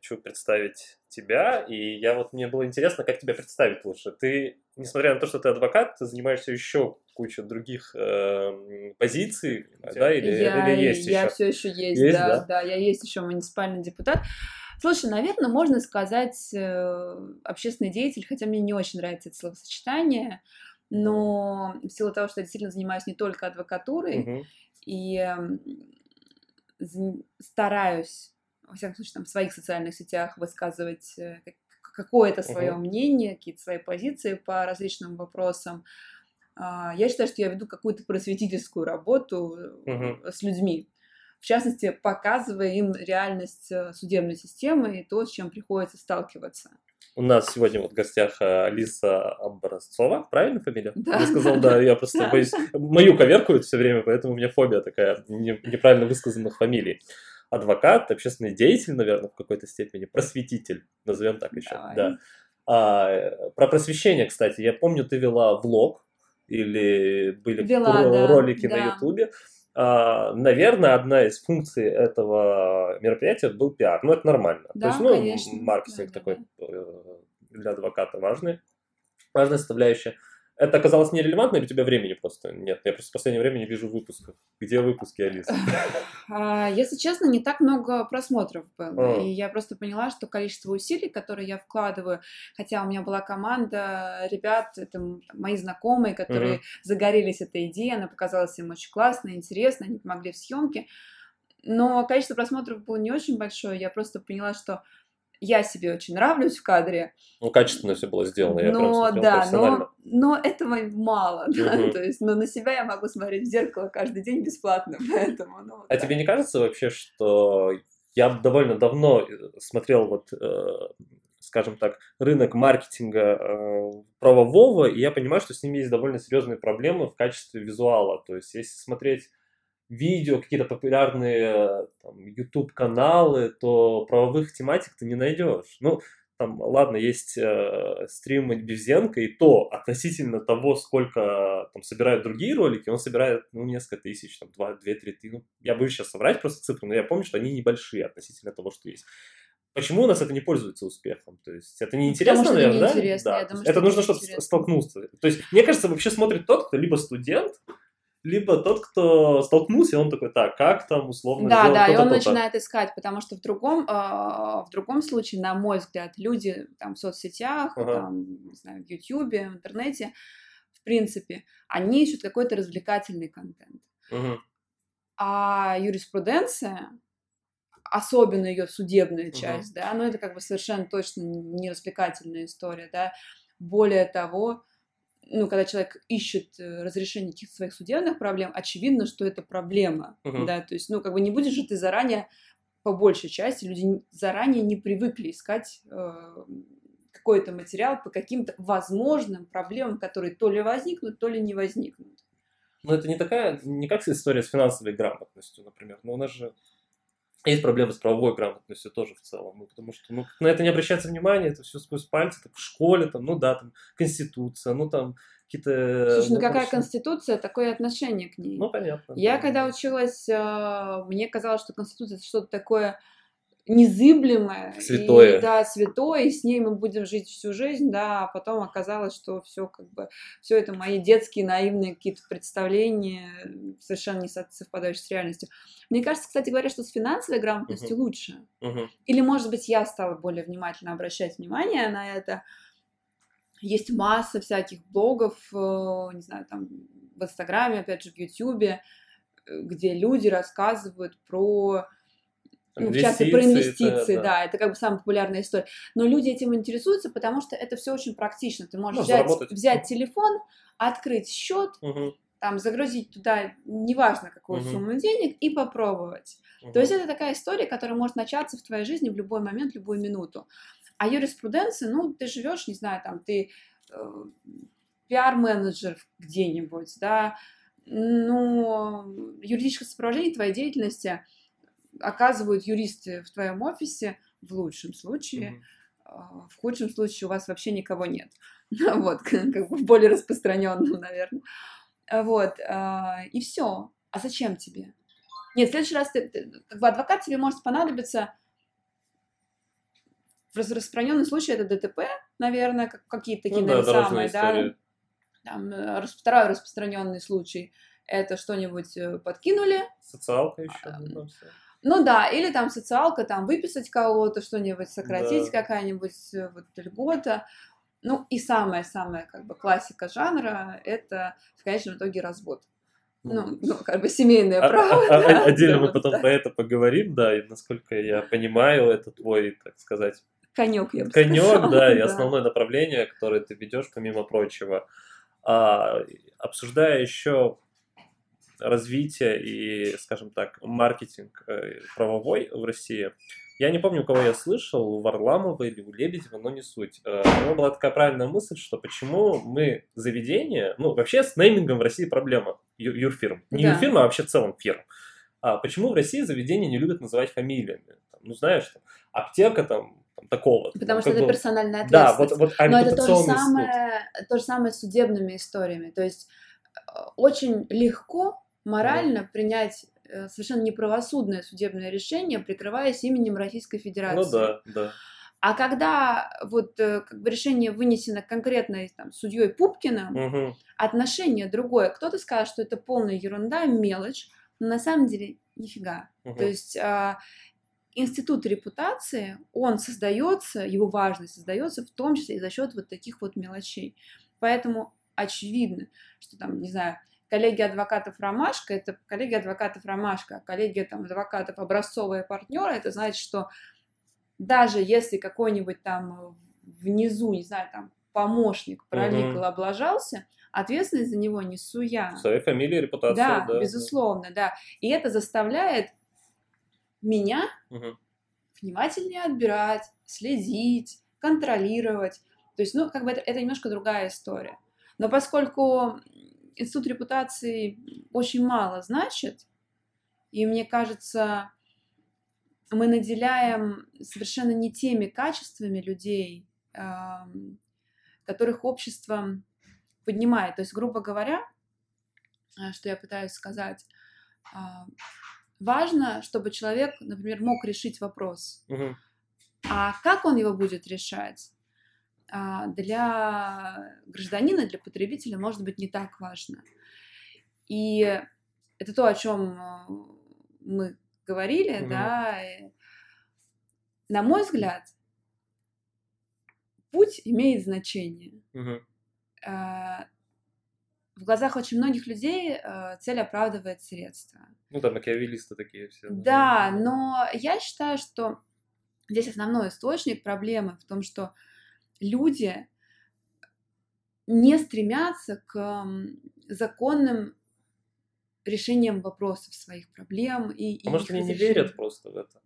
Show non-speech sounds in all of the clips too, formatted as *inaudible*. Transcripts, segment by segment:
хочу представить тебя, и я вот, мне было интересно, как тебя представить лучше. Ты, несмотря на то, что ты адвокат, ты занимаешься еще кучей других э, позиций, да, или, я, или есть я еще? все еще есть, Есть, да, да? да, я есть еще муниципальный депутат. Слушай, наверное, можно сказать э, общественный деятель, хотя мне не очень нравится это словосочетание, но в силу того, что я действительно занимаюсь не только адвокатурой Мгм. и з- стараюсь, во всяком случае, там, в своих социальных сетях высказывать э, как- какое-то свое Мгм. мнение, какие-то свои позиции по различным вопросам. А, Я считаю, что я веду какую-то просветительскую работу Мгм. с людьми. В частности, показывая им реальность э, судебной системы и то, с чем приходится сталкиваться. У нас сегодня вот в гостях Алиса Образцова, правильно фамилия? Да. Я сказал, да, я просто *laughs* боюсь, мою коверкуют все время, поэтому у меня фобия такая не- неправильно высказанных фамилий. Адвокат, общественный деятель, наверное, в какой-то степени, просветитель, назовем так еще, Давай. да. А, про просвещение, кстати, я помню, ты вела влог или были Вела, ро- да, ролики да. на Ютубе. А, наверное, одна из функций этого мероприятия был пиар. Ну, это нормально. Да, То есть, ну, конечно. маркетинг Да, да, такой э, для адвоката важный, важная составляющая. Это оказалось нерелевантно или у тебя времени просто нет? Я просто в последнее время не вижу выпусков. Где выпуски, Алиса? *laughs* А, Если честно, не так много просмотров было. А. И я просто поняла, что количество усилий, которые я вкладываю, хотя у меня была команда ребят, это мои знакомые, которые Мгм. загорелись этой идеей, она показалась им очень классной, интересной, они помогли в съемке. Но количество просмотров было не очень большое. Я просто поняла, что я себе очень нравлюсь в кадре, Ну, качественно все было сделано, я прям но смотрел да, но, но этого мало, да, Мгм. то есть, но на себя я могу смотреть в зеркало каждый день бесплатно, *laughs* поэтому, ну, вот А так. тебе не кажется вообще, что я довольно давно э, смотрел вот, э, скажем так, рынок маркетинга э, правового, и я понимаю, что с ним есть довольно серьезные проблемы в качестве визуала. То есть, если смотреть видео, какие-то популярные там, YouTube-каналы, то правовых тематик ты не найдешь. Ну, там, ладно, есть э, стримы Бевзенко, и то относительно того, сколько там собирают другие ролики, он собирает, ну, несколько тысяч, там, два, две, три тысячи. Ну, я боюсь сейчас соврать просто цифры, но я помню, что они небольшие относительно того, что есть. Почему у нас это не пользуется успехом? То есть это неинтересно, Потому наверное, да? неинтересно, Да. я думаю, это что нужно, чтобы столкнуться. То есть, мне кажется, вообще смотрит тот, кто либо студент, либо тот, кто столкнулся, и он такой, так, как там условно Да, сделать да, и то-то, он то-то». начинает искать, потому что в другом, а, в другом случае, на мой взгляд, люди там в соцсетях, Ага. там, не знаю, в Ютубе, в интернете, в принципе, они ищут какой-то развлекательный контент. Мгм. А юриспруденция, особенно ее судебная часть, да, ну это как бы совершенно точно не развлекательная история, да. Более того, ну, когда человек ищет э, разрешение каких-то своих судебных проблем, очевидно, что это проблема, Мгм. да, то есть, ну, как бы не будешь же ты заранее, по большей части, люди заранее не привыкли искать э, какой-то материал по каким-то возможным проблемам, которые то ли возникнут, то ли не возникнут. Но это не такая, не как история с финансовой грамотностью, например. Но у нас же есть проблемы с правовой грамотностью тоже в целом. Ну, потому что ну, на это не обращается внимания, это все сквозь пальцы, так в школе, там, ну да, там, конституция, ну там какие-то... Слушай, ну какая вопросы. конституция, такое отношение к ней. Ну, понятно. Я да. когда училась, а, мне казалось, что Конституция это что-то такое незыблемое. Святое. И, да, святое, и с ней мы будем жить всю жизнь, да, а потом оказалось, что все как бы, все это мои детские наивные какие-то представления, совершенно не со- совпадающие с реальностью. Мне кажется, кстати говоря, что с финансовой грамотностью лучше. Мгм. Или, может быть, я стала более внимательно обращать внимание на это. Есть масса всяких блогов, э, не знаю, там в Инстаграме, опять же, в Ютубе, э, где люди рассказывают про, ну, в частности, про Инвестиции, инвестиции, да, да, это как бы самая популярная история. Но люди этим интересуются, потому что это все очень практично. Ты можешь Ну, взять, заработать. взять телефон, открыть счет, Мгм. там загрузить туда, неважно какую Мгм. сумму денег, и попробовать. Мгм. То есть это такая история, которая может начаться в твоей жизни в любой момент, в любую минуту. А юриспруденция, ну, ты живешь, не знаю, там, ты э, пиар-менеджер где-нибудь, да, ну, юридическое сопровождение твоей деятельности оказывают юристы в твоем офисе в лучшем случае, а, в худшем случае у вас вообще никого нет. *laughs* Вот, *laughs* как бы в более распространенном, наверное. А, Вот, а, и все. А зачем тебе? Нет, в следующий раз ты, ты- как бы адвокат тебе может понадобиться распространенный случай это ДТП, наверное, как, какие-то такие, Ну да, самые, да. Там, э, второй распространенный случай это что-нибудь э, подкинули, Социалка еще. А, ну, да, или там социалка, там выписать кого-то, что-нибудь сократить, Да. какая-нибудь э, вот льгота. Ну и самая-самая как бы классика жанра это в конечном итоге развод. Ну, ну как бы семейное А- право. а- а- да, Отдельно мы потом да. про это поговорим, да, и насколько я понимаю, это твой, так сказать, Конек, я бы конек, сказала, да, и *laughs* основное направление, которое ты ведешь, помимо прочего. А, обсуждая еще развитие и, скажем так, маркетинг э, правовой в России, я не помню, у кого я слышал, у Варламова или у Лебедева, но не суть. Э, У него была такая правильная мысль, что почему мы заведение, ну, вообще с неймингом в России проблема ю- юрфирм. Не Да. юрфирм, а вообще в целом фирм. А почему в России заведения не любят называть фамилиями? Там, ну, знаешь, там, аптека там, там такого. Потому там, что это бы- персональная Да, ответственность. вот, вот Но это то же, суд. самое, то же самое с судебными историями. То есть э, очень легко морально принять э, совершенно неправосудное судебное решение, прикрываясь именем Российской Федерации. Ну да, да. А когда вот э, как бы решение вынесено конкретно там, судьей Пупкиным, Мгм. отношение другое. Кто-то скажет, что это полная ерунда, мелочь, но на самом деле нифига. Мгм. То есть а, институт репутации, он создается, его важность создается в том числе и за счет вот таких вот мелочей. Поэтому очевидно, что там, не знаю, коллегия адвокатов Ромашка, это коллегия адвокатов Ромашка, а коллегия там адвокатов образцовые партнеры, это значит, что даже если какой-нибудь там внизу, не знаю, там помощник проликал, облажался, ответственность за него несу я. Своей фамилия, репутация, Да, да. безусловно, да. И это заставляет меня. Мгм. внимательнее отбирать, следить, контролировать. То есть, ну, как бы это, это немножко другая история. Но поскольку институт репутации очень мало значит, и мне кажется, мы наделяем совершенно не теми качествами людей, ам, которых общество поднимает. То есть, грубо говоря, а, что я пытаюсь сказать, а, важно, чтобы человек, например, мог решить вопрос. Мгм. А как он его будет решать? А, Для гражданина, для потребителя может быть не так важно. И это то, о чем мы говорили, Мгм. да. и, На мой взгляд, путь имеет значение. А, В глазах очень многих людей а, цель оправдывает средства. Ну да, макиавеллисты такие все. Да, но я считаю, что здесь основной источник проблемы в том, что люди не стремятся к законным решениям вопросов своих проблем и, и А может, их они не верят просто в это?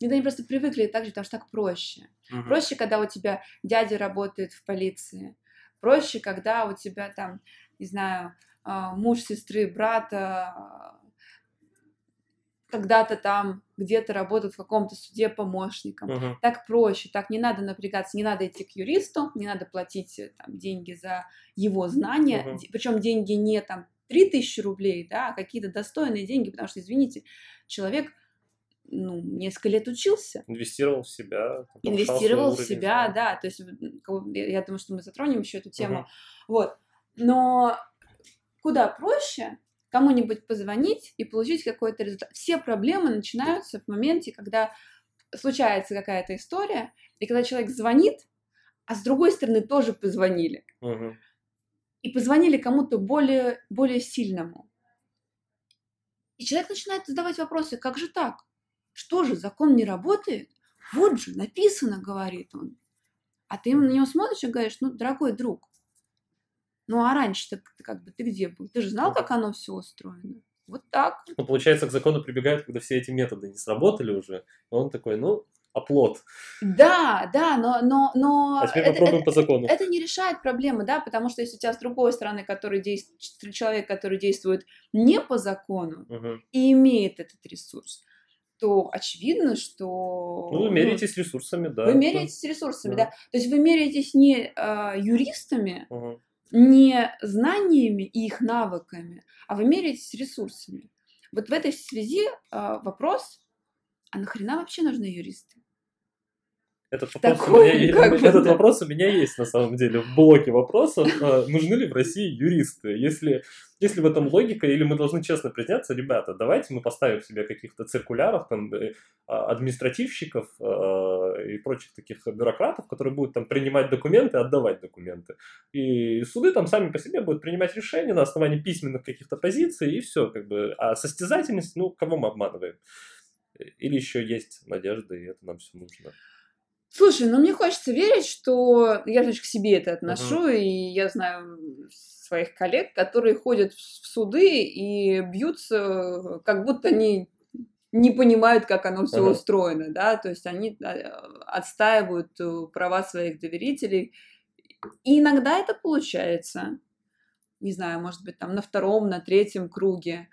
Нет, они просто привыкли так же, потому что так проще. Мгм. Проще, когда у тебя дядя работает в полиции. Проще, когда у тебя там, не знаю, а, муж сестры, брата когда-то там где-то работают в каком-то суде помощником. Мгм. Так проще, так не надо напрягаться, не надо идти к юристу, не надо платить э, там, деньги за его знания, Мгм. причем деньги не там 3000 рублей, да, а какие-то достойные деньги, потому что, извините, человек ну, несколько лет учился, Инвестировал в себя. инвестировал в себя, знаний. да, то есть я думаю, что мы затронем еще эту тему, Мгм. вот, но куда проще кому-нибудь позвонить и получить какой-то результат. Все проблемы начинаются в моменте, когда случается какая-то история, и когда человек звонит, а с другой стороны тоже позвонили. Мгм. И позвонили кому-то более, более сильному. И человек начинает задавать вопросы, как же так? Что же, закон не работает? Вот же, написано, говорит он. А ты на него смотришь и говоришь, ну, дорогой друг, ну а раньше-то ты как бы ты где был? Ты же знал, как оно все устроено? Вот так. Ну, получается, к закону прибегают, когда все эти методы не сработали уже. И он такой, ну, оплот. Да, да, но... но, но А теперь это- попробуем это- по закону. это не решает проблемы, да, потому что если у тебя с другой стороны, который действует, человек, который действует не по закону Мгм. и имеет этот ресурс, то очевидно, что... Ну, вы меряетесь ресурсами, да. Вы меряетесь ресурсами, Да. да. То есть вы меряетесь не а, юристами, Мгм. Не знаниями и их навыками, а вы меряетесь ресурсами. Вот в этой связи а, вопрос, а нахрена вообще нужны юристы? Этот вопрос, Такой, у меня, как бы, этот да. вопрос у меня есть на самом деле в блоке вопросов. А, Нужны ли в России юристы? Если, если в этом логика, или мы должны честно признаться, ребята, давайте мы поставим себе каких-то циркуляров, там, э, а, административщиков а, и прочих таких бюрократов, которые будут там принимать документы, отдавать документы. И суды там сами по себе будут принимать решения на основании письменных каких-то позиций, и все, как бы. А состязательность, ну, кого мы обманываем? Или еще есть надежда, и это нам все нужно. Слушай, ну мне хочется верить, что я же к себе это отношу, и я знаю своих коллег, которые ходят в суды и бьются, как будто они не понимают, как оно все Ага. устроено, да, то есть они э, отстаивают э, права своих доверителей. И иногда это получается. Не знаю, может быть, там на втором, на третьем круге.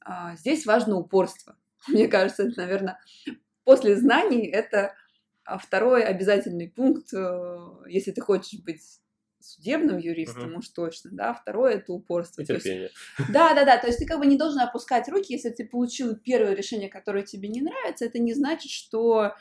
А, Здесь важно упорство. *laughs* Мне кажется, это, наверное, после знаний это а второй обязательный пункт, э, если ты хочешь быть судебным юристом, Мгм. уж точно, да, второе это упорство. И То есть терпение. да, да, да. То есть ты как бы не *laughs* должен опускать руки, если ты получил первое решение, которое тебе не нравится, это не значит, что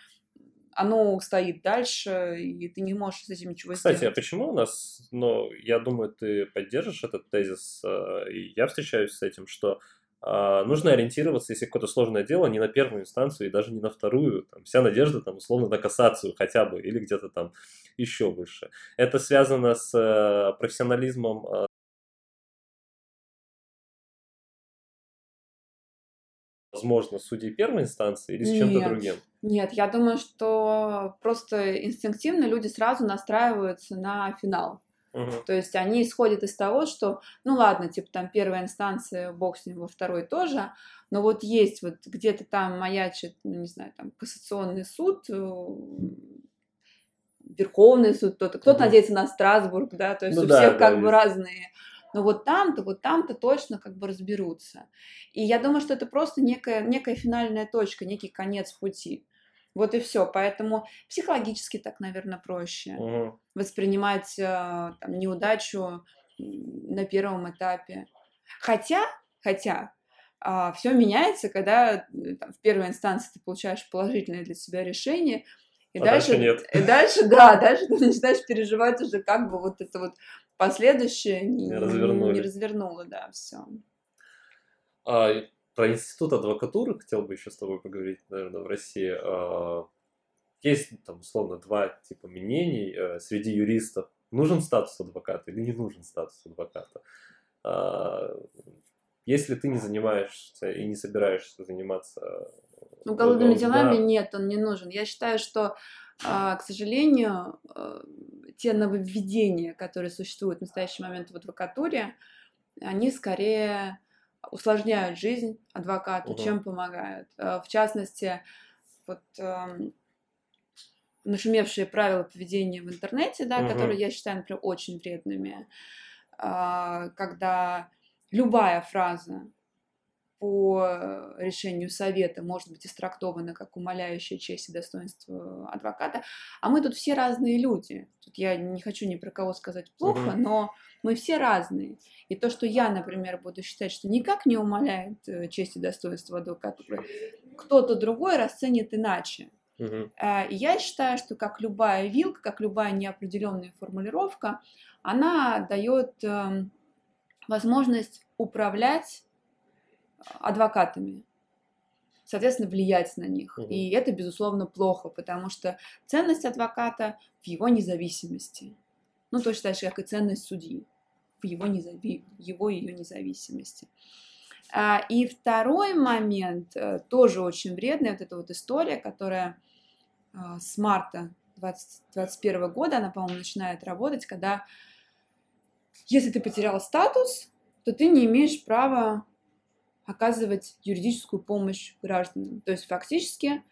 оно стоит дальше, и ты не можешь с этим ничего Кстати, а сделать. почему у нас, ну, я думаю, ты поддержишь этот тезис, э, и я встречаюсь с этим, что а, нужно ориентироваться, если какое-то сложное дело, не на первую инстанцию и даже не на вторую. Там, вся надежда, там, условно, на кассацию хотя бы, или где-то там еще выше. Это связано с э, профессионализмом э, возможно, судей первой инстанции или с чем-то другим? Нет, я думаю, что просто инстинктивно люди сразу настраиваются на финал. Мгм. То есть они исходят из того, что, ну ладно, типа там первая инстанция, бог с ним, во второй тоже, но вот есть вот где-то там маячит, ну не знаю, там кассационный суд, э, Верховный суд, кто-то, кто-то Мгм. надеется на Страсбург, да, то есть Ну у да, всех да, как бы есть. разные. Но вот там-то, вот там-то точно как бы разберутся. И я думаю, что это просто некая, некая финальная точка, некий конец пути. Вот и все. Поэтому психологически так, наверное, проще Мгм. воспринимать э, там, неудачу на первом этапе. Хотя, хотя, все меняется, когда э, там, в первой инстанции ты получаешь положительное для себя решение, и А дальше, дальше нет. и дальше, да, дальше ты начинаешь переживать уже, как бы вот это вот последующее не, Не развернуло, да, все. А, про институт адвокатуры хотел бы еще с тобой поговорить, наверное, в России. А, Есть там условно два типа мнений э, среди юристов. Нужен статус адвоката или не нужен статус адвоката? А, Если ты не занимаешься и не собираешься заниматься Ну, Уголовными делами да. нет, он не нужен. Я считаю, что, а, к сожалению, э, те нововведения, которые существуют в настоящий момент в адвокатуре, они скорее усложняют жизнь адвокату, Мгм. чем помогают. Э, В частности, вот эм, нашумевшие правила поведения в интернете, да, Мгм. которые я считаю, например, очень вредными, а, когда любая фраза по решению совета может быть истрактована как умаляющая честь и достоинство адвоката. А мы тут все разные люди. Тут я не хочу ни про кого сказать плохо, Мгм. но мы все разные. И то, что я, например, буду считать, что никак не умаляет э, честь и достоинство адвоката, кто-то другой расценит иначе. И Я считаю, что как любая вилка, как любая неопределенная формулировка, она дает эм, возможность управлять адвокатами, соответственно, влиять на них. Мгм. И это, безусловно, плохо, потому что ценность адвоката в его независимости. Ну, точно так же, как и ценность судьи в его, незави... его ее независимости. А, И второй момент, э, тоже очень вредный, вот эта вот история, которая а, с марта 2021 года, она, по-моему, начинает работать, когда если ты потерял статус, то ты не имеешь права оказывать юридическую помощь гражданам. То есть фактически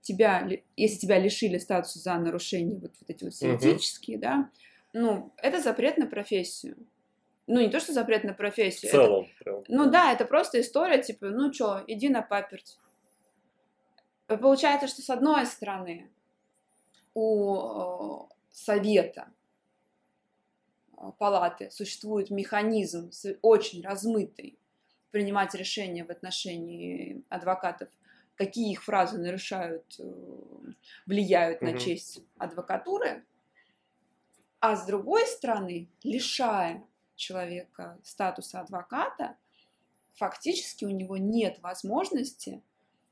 тебя, ли- если тебя лишили статуса за нарушение вот, вот эти вот все этические, да, ну, это запрет на профессию. Ну, не то, что запрет на В профессию, это целом. прям. ну да, это просто история, типа, ну чё, иди на паперть. И Получается, что с одной стороны у э, совета э, палаты существует механизм очень размытый принимать решения в отношении адвокатов какие их фразы нарушают, э, влияют на Мгм. честь адвокатуры, а с другой стороны, лишая человека статуса адвоката, фактически у него нет возможности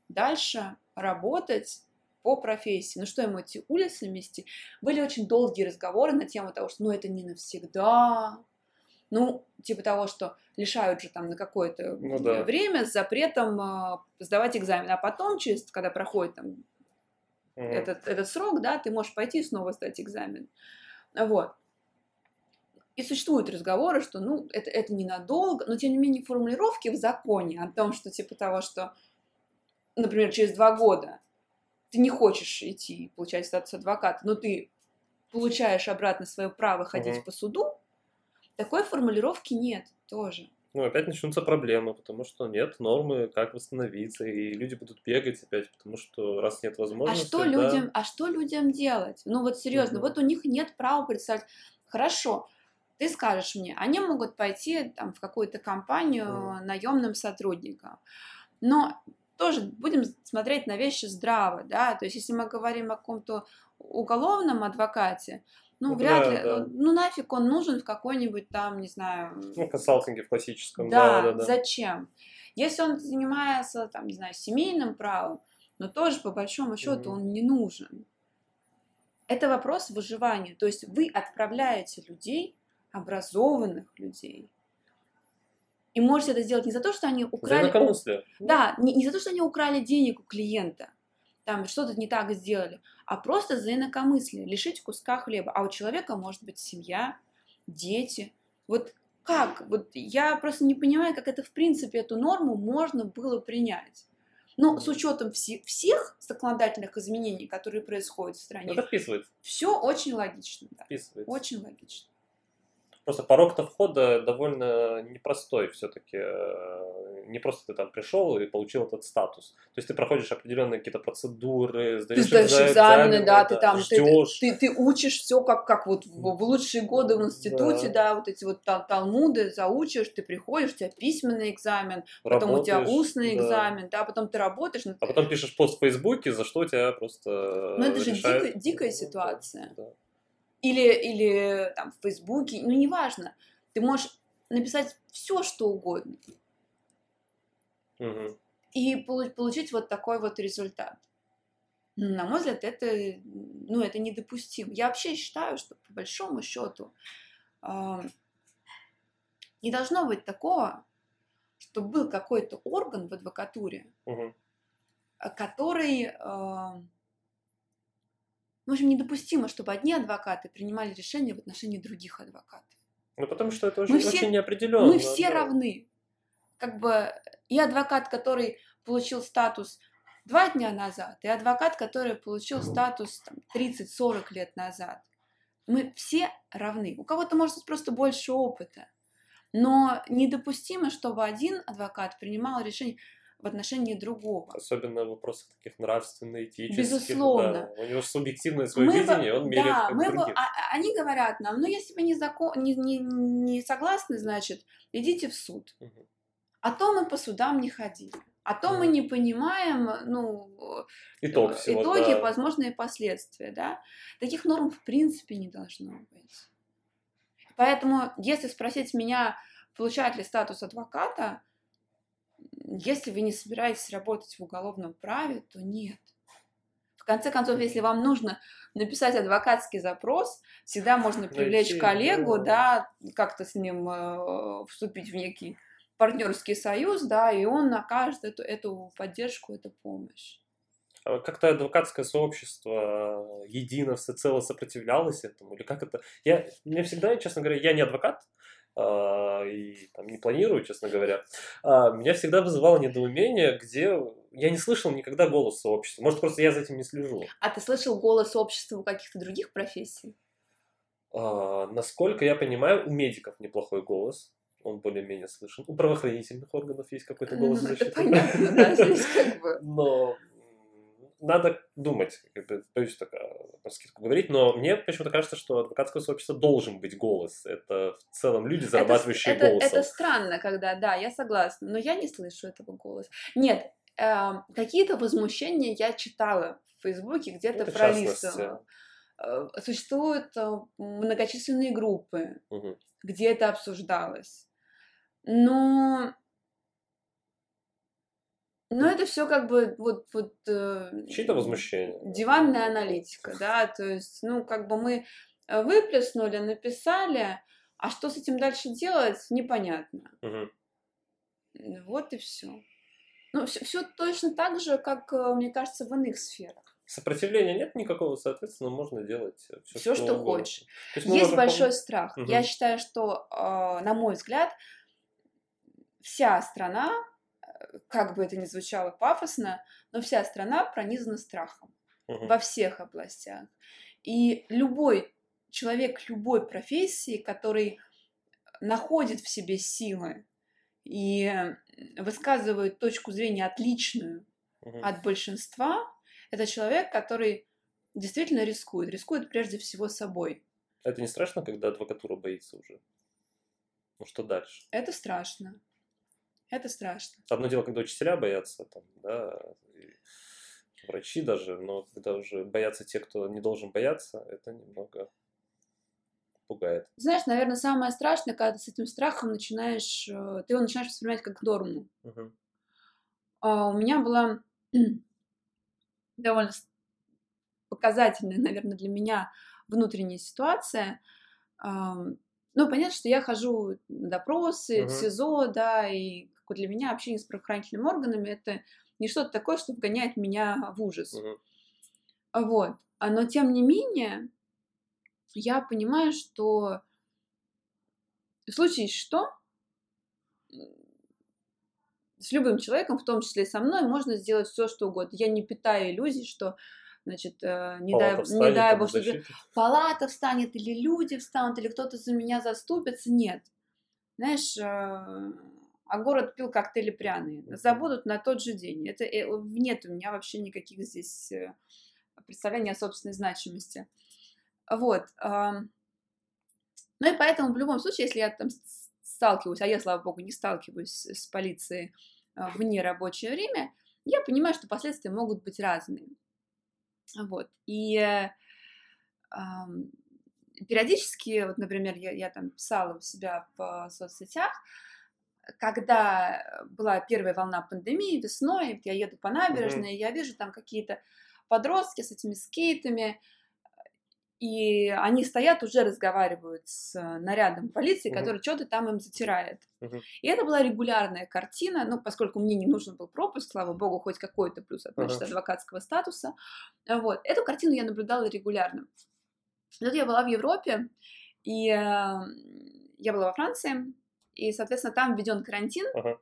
дальше работать по профессии. Ну что ему эти улицы мести? Были очень долгие разговоры на тему того, что ну это не навсегда. Ну, типа того, что лишают же там на какое-то Ну да. время с запретом э, сдавать экзамен. А потом, через, когда проходит там Мгм. этот, этот срок, да, ты можешь пойти и снова сдать экзамен. Вот. И существуют разговоры, что, ну, это, это ненадолго, но, тем не менее, формулировки в законе о том, что, типа того, что, например, через два года ты не хочешь идти получать статус адвоката, но ты получаешь обратно свое право ходить Мгм. по суду, такой формулировки нет тоже. Ну, опять начнутся проблемы, потому что нет нормы, как восстановиться, и люди будут бегать опять, потому что раз нет А возможности, что да, людям, а что людям делать? Ну вот серьезно, Мгм. вот у них нет права представить. Хорошо, ты скажешь мне, они могут пойти там в какую-то компанию Мгм. наемным сотрудником, но тоже будем смотреть на вещи здраво, да, то есть если мы говорим о каком-то уголовном адвокате, ну, Ну, вряд да, ли, да. ну нафиг он нужен в какой-нибудь там, не знаю, ну, консалтинге в классическом, да, да, да, да. зачем? Если он занимается, там, не знаю, семейным правом, но тоже по большому счету Мгм. он не нужен. Это вопрос выживания. То есть вы отправляете людей, образованных людей, и можете это сделать не за то, что они За украли... инакомыслие. Да, не, не за то, что они украли денег у клиента, там что-то не так сделали, а просто за инакомыслие, лишить куска хлеба. А у человека может быть семья, дети. Вот как? Вот я просто не понимаю, как это в принципе эту норму можно было принять. Но с учетом все- всех законодательных изменений, которые происходят в стране, это вписывается, все очень логично. да. вписывается. Очень логично. Просто порог-то входа довольно непростой все-таки. Не просто ты там пришел и получил этот статус. То есть ты проходишь определенные какие-то процедуры, Ты сдаешь сдаешь экза- экзамены, да, ты там, ты, ты, ты учишь все как, как вот в, в лучшие годы в институте, да. вот эти вот тал- талмуды заучишь, ты приходишь, у тебя письменный экзамен, потом у тебя работаешь, устный да. экзамен, да, потом ты работаешь. ну, А потом пишешь пост в Фейсбуке, за что тебя просто Ну, это же решают. дикая- дикая да, ситуация. да. Или, или там в Фейсбуке, ну неважно, ты можешь написать все, что угодно, Мгм. и полу- получить вот такой вот результат. Ну, На мой взгляд, это, ну, это недопустимо. Я вообще считаю, что по большому счету а, не должно быть такого, что был какой-то орган в адвокатуре, а, который... а, В общем, недопустимо, чтобы одни адвокаты принимали решения в отношении других адвокатов. Ну, потому что это Мы очень, все- неопределенно. Мы все да. равны. Как бы и адвокат, который получил статус два дня назад, и адвокат, который получил статус там, 30-40 лет назад. Мы все равны. У кого-то может быть просто больше опыта. Но недопустимо, чтобы один адвокат принимал решение в отношении другого. Особенно в вопросах таких нравственно-этических. Безусловно. Да. У него субъективное свое Мы видение, он меряет да, мы другим. а- а- они говорят нам, ну если вы не, закон, не, не, не согласны, значит, идите в суд. Мгм. А то мы по судам не ходили. А то мы Мгм. не понимаем, ну, Итог э, всего, итоги, да. возможные последствия, да. Таких норм в принципе не должно быть. Поэтому, если спросить меня, получает ли статус адвоката, если вы не собираетесь работать в уголовном праве, то нет. В конце концов, если вам нужно написать адвокатский запрос, всегда можно привлечь Найти, коллегу, да. да, как-то с ним э, вступить в некий партнерский союз, да, и он окажет эту, эту поддержку, эту помощь. А Как-то адвокатское сообщество едино, всецело сопротивлялось этому? Или как это? Я, мне всегда, честно говоря, я не адвокат, и там, не планирую, честно говоря. А, меня всегда вызывало недоумение, где я не слышал никогда голос сообщества. Может, просто я за этим не слежу. А ты слышал голос общества у каких-то других профессий? А, насколько я понимаю, у медиков неплохой голос. Он более-менее слышен. У правоохранительных органов есть какой-то голос Ну, это защиты. понятно, да, здесь как бы... *laughs* Но надо думать, как бы, боюсь так на скидку говорить, но мне почему-то кажется, что адвокатское сообщество должен быть голос. Это в целом люди, зарабатывающие это, голосом. это странно, когда, да, я согласна, но я не слышу этого голоса. Нет, э, какие-то возмущения я читала в Фейсбуке, где-то Это в пролистывала. Э, Существуют э, многочисленные группы, Мгм. где это обсуждалось. Но, но это все как бы вот, вот э, Чьи-то возмущения. диванная аналитика, да, то есть, ну, как бы мы э, выплеснули, написали, а что с этим дальше делать, непонятно. Мгм. Вот и все. Ну, все, точно так же, как, э, мне кажется, в иных сферах. Сопротивления нет никакого, соответственно, можно делать все, Все, что хочешь. Есть Есть большой пом- страх. Мгм. Я считаю, что, э, на мой взгляд, вся страна, как бы это ни звучало пафосно, но вся страна пронизана страхом Мгм. во всех областях. И любой человек любой профессии, который находит в себе силы и высказывает точку зрения отличную Мгм. от большинства, это человек, который действительно рискует. Рискует прежде всего собой. Это не страшно, когда адвокатура боится уже? Ну что дальше? Это страшно. Это страшно. Одно дело, когда учителя боятся, там, да, и врачи даже, но когда уже боятся те, кто не должен бояться, это немного пугает. Знаешь, наверное, самое страшное, когда ты с этим страхом начинаешь, э, ты его начинаешь воспринимать как норму. А, у меня была *clears throat* довольно показательная, наверное, для меня внутренняя ситуация. Ну, понятно, что я хожу на допросы, в Мгм. СИЗО, да, и бы для меня общение с правоохранительными органами это не что-то такое, что вгоняет меня в ужас. Мгм. Вот. А, Но тем не менее, я понимаю, что в случае что, с любым человеком, в том числе со мной, можно сделать все, что угодно. Я не питаю иллюзий, что, значит, э, не дай, Палата не встанет, дай бог, что палата встанет, или люди встанут, или кто-то за меня заступится. Нет. Знаешь, э, а город пил коктейли пряные. Забудут на тот же день. Это э, нет у меня вообще никаких здесь э, представлений о собственной значимости. Вот. Ну и поэтому в любом случае, если я там сталкиваюсь, а я, слава богу, не сталкиваюсь с полицией а, в нерабочее время, я понимаю, что последствия могут быть разные. Вот. И э, периодически, вот, например, я, я там писала у себя в соцсетях, когда была первая волна пандемии весной, я еду по набережной, я вижу там какие-то подростки с этими скейтами, и они стоят, уже разговаривают с нарядом полиции, Мгм. который что-то там им затирает. Мгм. И это была регулярная картина, ну, поскольку мне не нужен был пропуск, слава богу, хоть какой-то плюс от значит, Ага. адвокатского статуса. Вот. Эту картину я наблюдала регулярно. Тут я была в Европе, и э, я была во Франции, и, соответственно, там введен карантин, Ага.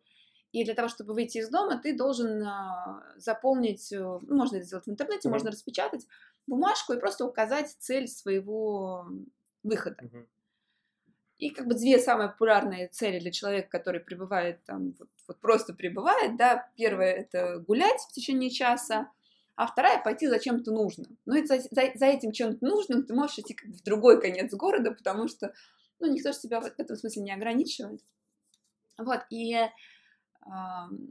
и для того, чтобы выйти из дома, ты должен а, заполнить, э, ну, можно это сделать в интернете, Мгм. можно распечатать бумажку и просто указать цель своего выхода. Мгм. И как бы две самые популярные цели для человека, который пребывает там, вот, вот просто пребывает, да, первая это гулять в течение часа, а вторая пойти за чем-то нужным. Ну и за, за- за этим чем-то нужным ты можешь идти как бы в другой конец города, потому что, ну, никто же тебя в этом смысле не ограничивает. Вот, и ам,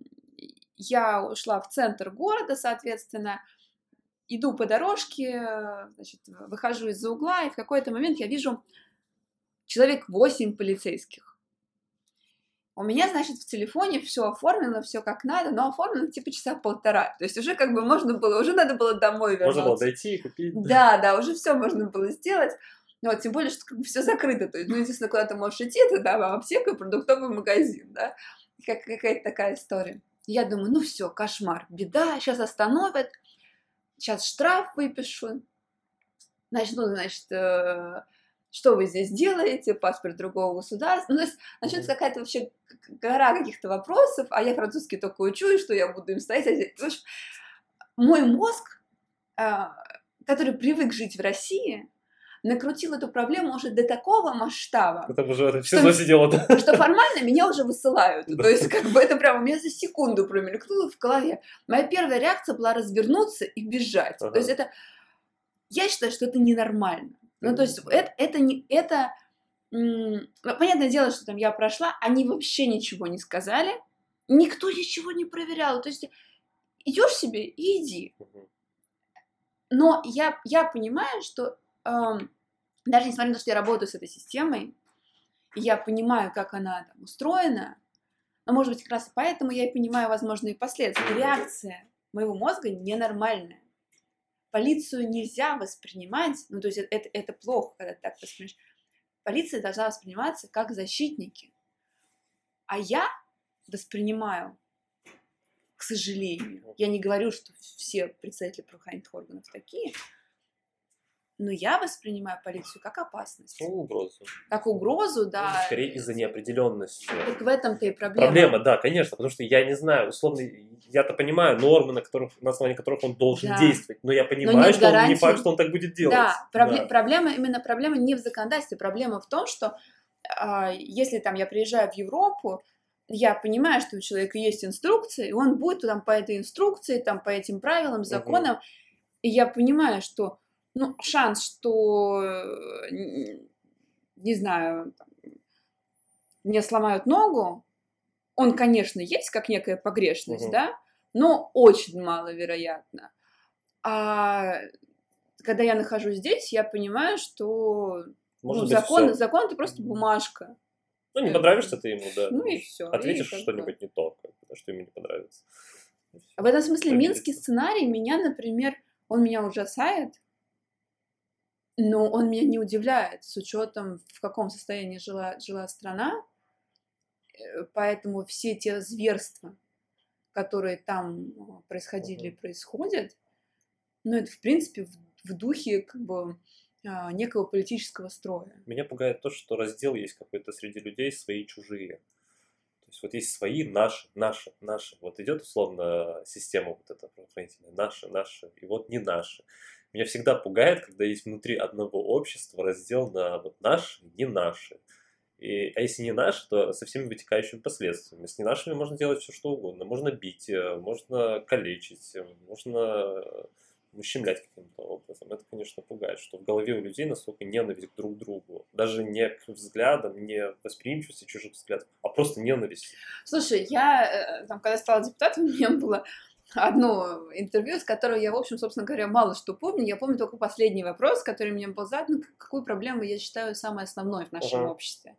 я ушла в центр города, соответственно, иду по дорожке, значит, выхожу из-за угла, и в какой-то момент я вижу человек 8 полицейских. У меня, значит, в телефоне все оформлено, все как надо, но оформлено типа часа полтора. То есть уже как бы можно было, уже надо было домой вернуться. Можно было дойти и купить. Да, да, уже все можно было сделать. Ну, вот, тем более, что как бы все закрыто. То есть, ну, естественно, куда ты можешь идти, это, аптеку и продуктовый магазин, да. Как, какая-то такая история. Я думаю, ну все, кошмар, беда, сейчас остановят, сейчас штраф выпишу. Начну, значит, э, что вы здесь делаете, паспорт другого государства. Ну, то есть начнется какая-то вообще гора каких-то вопросов, а я французский только учу, и что я буду им стоять. Общем, мой мозг, а, который привык жить в России, накрутил эту проблему уже до такого масштаба, Это уже это Что- все сидело, да? что формально меня уже высылают. Да. То есть, как бы это прямо у меня за секунду промелькнуло в голове. Моя первая реакция была развернуться и бежать. Ага. То есть это... Я считаю, что это ненормально. Ну, то есть это, это не... Это... ну, Понятное дело, что там я прошла, они вообще ничего не сказали, никто ничего не проверял. То есть идешь себе и иди. Но я, я понимаю, что даже несмотря на то, что я работаю с этой системой, я понимаю, как она там устроена, но, может быть, как раз поэтому я и понимаю возможные последствия. Реакция моего мозга ненормальная. Полицию нельзя воспринимать, ну, то есть это, это, плохо, когда ты так воспринимаешь. Полиция должна восприниматься как защитники. А я воспринимаю, к сожалению, я не говорю, что все представители правоохранительных органов такие, но я воспринимаю полицию как опасность, Ну, угрозу. как угрозу, Ну, да. Скорее из-за неопределенности. Так в этом-то и проблема. Проблема, да, конечно, потому что я не знаю, условно, я-то понимаю нормы, на, которых, на основании которых он должен Да. действовать, но я понимаю, нет что он не гарантии. факт, что он так будет делать. Да, пробле- проблема, именно проблема не в законодательстве, проблема в том, что а, если там я приезжаю в Европу, я понимаю, что у человека есть инструкция, и он будет там по этой инструкции, там по этим правилам, законам, и я понимаю, что ну, шанс, что, э, не знаю, мне сломают ногу, он, конечно, есть как некая погрешность, Мгм. да, но очень маловероятно. А когда я нахожусь здесь, я понимаю, что Может ну, быть, закон, всё. закон это просто бумажка. Ну, не понравишься ты ему, да. Ну и все. Ответишь что-нибудь не то, что ему не понравится. В этом смысле минский сценарий меня, например, он меня ужасает, но он меня не удивляет с учетом, в каком состоянии жила, жила страна. Э, Поэтому все те зверства, которые там э, происходили и происходят, ну, это, в принципе, в, в духе как бы а, некого политического строя. Меня пугает то, что раздел есть какой-то среди людей свои чужие. То есть вот есть свои, наши, наши, наши. Вот идет условно система вот эта правоохранительная, наши, наши, и вот не наши. Меня всегда пугает, когда есть внутри одного общества раздел на вот наши, не наши. И, а если не наши, то со всеми вытекающими последствиями. С не нашими можно делать все, что угодно. Можно бить, э, можно калечить, э, можно э, ущемлять каким-то образом. Это, конечно, пугает, что в голове у людей настолько ненависть друг к другу. Даже не к взглядам, не восприимчивости чужих взглядов, а просто ненависть. Слушай, я, э, там, когда стала депутатом, *laughs* у меня было одно интервью, с которого я, в общем, собственно говоря, мало что помню. Я помню только последний вопрос, который мне был задан, какую проблему я считаю самой основной в нашем Ага. обществе.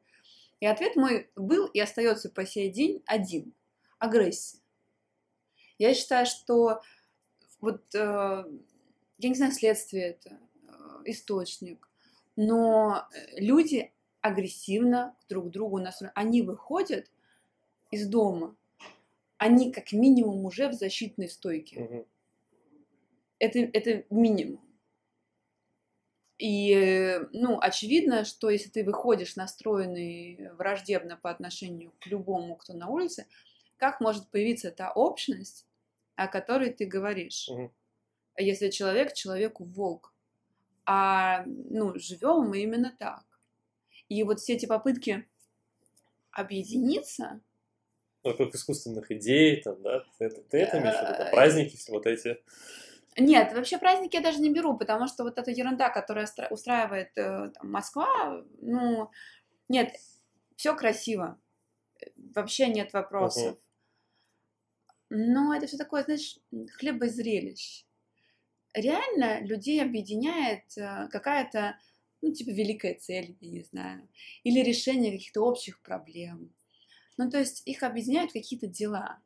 И ответ мой был и остается по сей день один. Агрессия. Я считаю, что вот, э, я не знаю, следствие это, э, источник, но э, люди агрессивно друг к другу настроены. Они выходят из дома, они как минимум уже в защитной стойке. Мгм. Это, это минимум. И, ну, очевидно, что если ты выходишь настроенный враждебно по отношению к любому, кто на улице, как может появиться та общность, о которой ты говоришь? Мгм. Если человек человеку волк. А, ну, живем мы именно так. И вот все эти попытки объединиться, Вокруг искусственных идей, там, да? Это, ты это имеешь в виду? Там Э, праздники все вот эти. Нет, вообще праздники я даже не беру, потому что вот эта ерунда, которая стра- устраивает э, там, Москва, ну, нет, все красиво, вообще нет вопросов. Но это все такое, знаешь, хлеба и зрелищ. Реально людей объединяет э, какая-то, ну, типа, великая цель, я не знаю, или решение каких-то общих проблем. Ну, то есть их объединяют какие-то дела.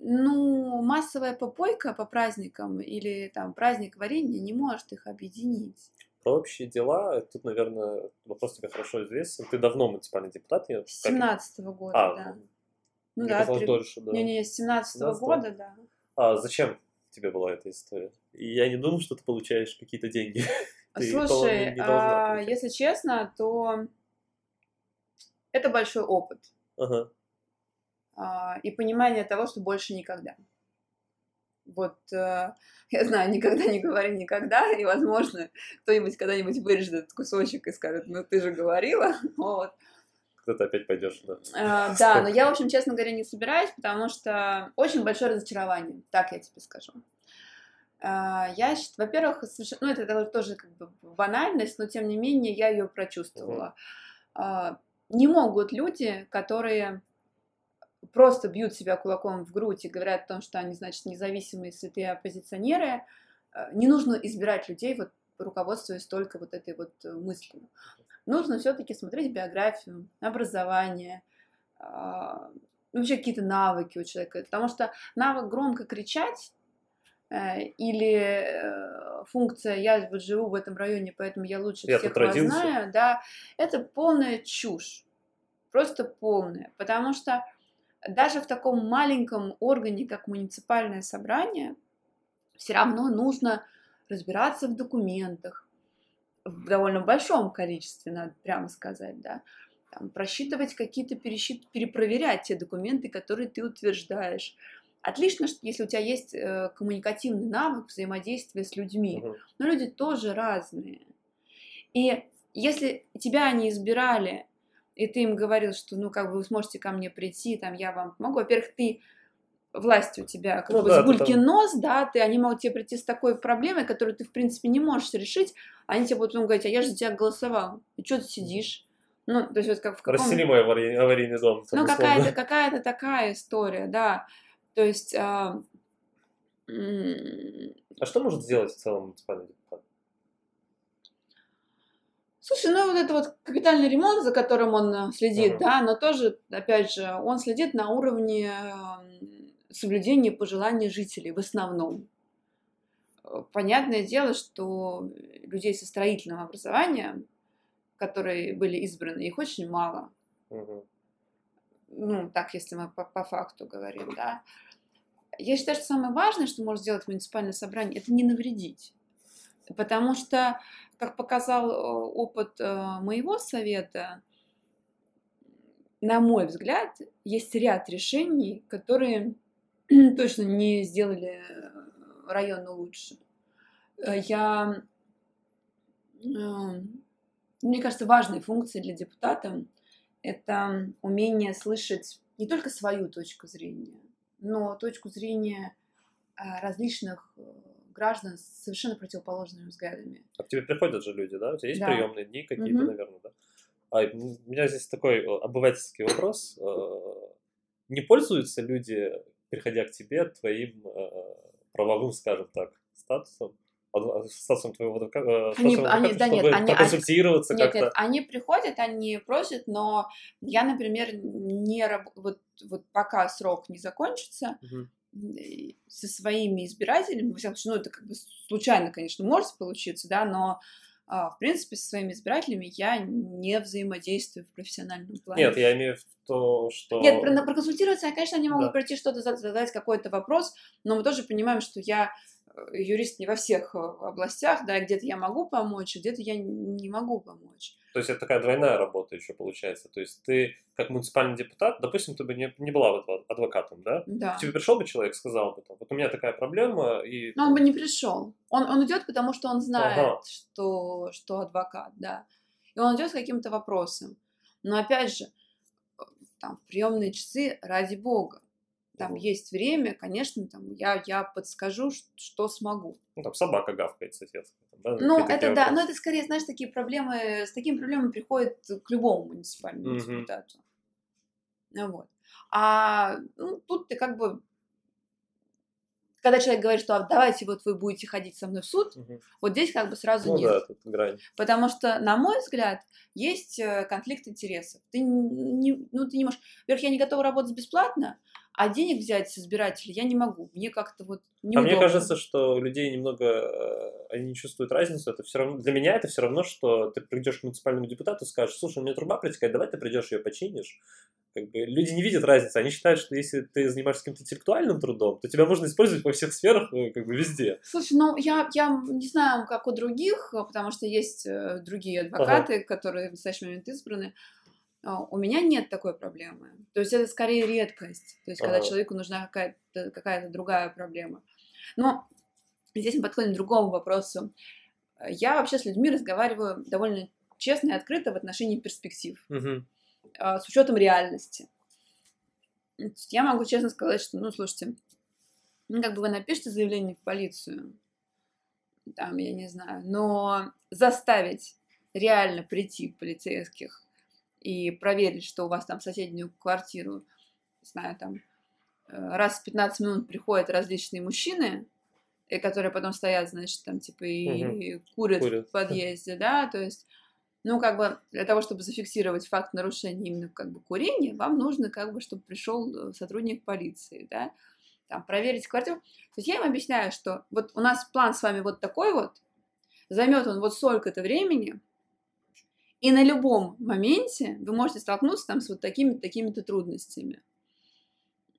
Ну, массовая попойка по праздникам или там праздник варенья не может их объединить. Про общие дела, тут, наверное, вопрос тебе хорошо известен. Ты давно муниципальный депутат? я С как- 17 года, А, да. Ну, мне да, казалось, три- дольше, да. Не-не, с 17 17-го? года, да. А зачем тебе была эта история? Я не думал, что ты получаешь какие-то деньги. *laughs* Слушай, а, если честно, то это большой опыт Ага. а, и понимание того, что больше никогда. Вот, э, *laughs* я знаю, никогда не говори никогда, и, возможно, кто-нибудь когда-нибудь вырежет этот кусочек и скажет, ну, ты же говорила, *laughs* вот. Когда ты опять пойдешь, да. А, да, но я, в общем, честно говоря, не собираюсь, потому что очень большое разочарование, так я тебе скажу. А, Я, во-первых, совершенно, ну, это то- тоже как бы банальность, но тем не менее я ее прочувствовала. А, Не могут люди, которые просто бьют себя кулаком в грудь и говорят о том, что они, значит, независимые, святые оппозиционеры, э, не нужно избирать людей, вот руководствуясь только вот этой вот э, мыслью. Нужно все-таки смотреть биографию, образование, а, вообще какие-то навыки у человека. Потому что навык громко кричать э, или функция «я вот живу в этом районе, поэтому я лучше Я всех вас знаю», да, это полная чушь. Просто полная. Потому что даже в таком маленьком органе, как муниципальное собрание, все равно нужно разбираться в документах, в довольно большом количестве, надо прямо сказать, да, там, просчитывать какие-то, пересчит, перепроверять те документы, которые ты утверждаешь. Отлично, что если у тебя есть э, коммуникативный навык взаимодействия с людьми, Мгм. но люди тоже разные. И если тебя они избирали, и ты им говорил, что ну как бы вы сможете ко мне прийти, там я вам помогу. Во-первых, ты власть у тебя как Ну бы да, с ты гулькин там- нос, да, ты, они могут тебе прийти с такой проблемой, которую ты, в принципе, не можешь решить, а они тебе будут говорить, а я же за тебя голосовал, и что ты сидишь? Ну, то есть вот как в каком... Рассели мой аварийный, аварийный дом. Ну, какая-то какая такая история, да. То есть... а, А что может сделать в целом муниципальный депутат? Слушай, ну вот это вот капитальный ремонт, за которым он э, следит, Ага. да, но тоже, опять же, он следит на уровне м, соблюдения пожеланий жителей в основном. Э, Понятное дело, что людей со строительным образованием, которые были избраны, их очень мало. Ну, так, если мы по, по факту говорим, да. Я считаю, что самое важное, что может сделать муниципальное собрание, это не навредить. Потому что, как показал э, опыт э, моего совета, на мой взгляд, есть ряд решений, которые *clears throat* точно не сделали э, район лучше. Э, Я, э, мне кажется, важной функцией для депутата это умение слышать не только свою точку зрения, но точку зрения различных граждан с совершенно противоположными взглядами. А к тебе приходят же люди, да? У тебя есть Да. приемные дни какие-то, Мгм. наверное, да? А у меня здесь такой обывательский вопрос. Не пользуются люди, приходя к тебе, твоим э, правовым, скажем так, статусом? адв- статусом твоего адвока- э, Они- статусом они- адвоката, да нет, они- проконсультироваться Нет, как-то? нет, они приходят, они просят, но я, например, не раб- вот, вот пока срок не закончится, и со своими избирателями, во всяком случае, ну, это как бы случайно, конечно, может получиться, да, но, в принципе, со своими избирателями я не взаимодействую в профессиональном плане. Нет, я имею в виду, что... Нет, про- проконсультироваться, конечно, не могу Да. пройти что-то, за- задать какой-то вопрос, но мы тоже понимаем, что я юрист не во всех э, областях, да, где-то я могу помочь, а где-то я не могу помочь. То есть это такая двойная работа еще получается. То есть ты как муниципальный депутат, допустим, ты бы не, не была бы адво- адвокатом, да? Да. Тебе пришел бы человек, сказал бы, вот у меня такая проблема, и... Но он бы не пришел. Он, он идет, потому что он знает, Ага. что, что адвокат, да. И он идет с каким-то вопросом. Но опять же, э, там, в приемные часы, ради бога. Там есть время, конечно, там, я, я подскажу, что смогу. Ну, там собака гавкает, соответственно. Да, Ну, это да, вопросы. но это скорее, знаешь, такие проблемы, с такими проблемами приходят к любому муниципальному Мгм. депутату. Ну, вот. А ну, тут ты как бы, когда человек говорит, что «А давайте вот вы будете ходить со мной в суд, Мгм. вот здесь как бы сразу Ну нет. да, тут грань. Потому что, на мой взгляд, есть э, конфликт интересов. Ты не, ну, ты не можешь... Во-первых, я не готова работать бесплатно, а денег взять с избирателей я не могу. Мне как-то вот А неудобно. мне кажется, что у людей немного, э, они не чувствуют разницу. Это все равно, для меня это все равно, что ты придешь к муниципальному депутату и скажешь, слушай, у меня труба протекает, давай ты придешь ее починишь. Как бы люди не видят разницы, они считают, что если ты занимаешься каким-то интеллектуальным трудом, то тебя можно использовать во всех сферах, э, как бы везде. Слушай, ну я, я не знаю, как у других, потому что есть э, другие адвокаты, которые в настоящий момент избраны. А, У меня нет такой проблемы. То есть это скорее редкость. То есть когда человеку нужна какая-то какая другая проблема. Но здесь мы подходим к другому вопросу. Я вообще с людьми разговариваю довольно честно и открыто в отношении перспектив, а, с учетом реальности. Я могу честно сказать, что, ну, слушайте, ну, как бы вы напишите заявление в полицию, там, я не знаю, но заставить реально прийти полицейских и проверить, что у вас там соседнюю квартиру знаю, там, э, раз в 15 минут приходят различные мужчины, и которые потом стоят, значит, там, типа, и угу. курят, курят в подъезде, да, то есть, ну, как бы, для того, чтобы зафиксировать факт нарушения именно, как бы, курения, вам нужно, как бы, чтобы пришел э, сотрудник полиции, да, там, проверить квартиру. То есть я им объясняю, что вот у нас план с вами вот такой вот, займет он вот столько-то времени, и на любом моменте вы можете столкнуться там с вот такими-то такими-то трудностями.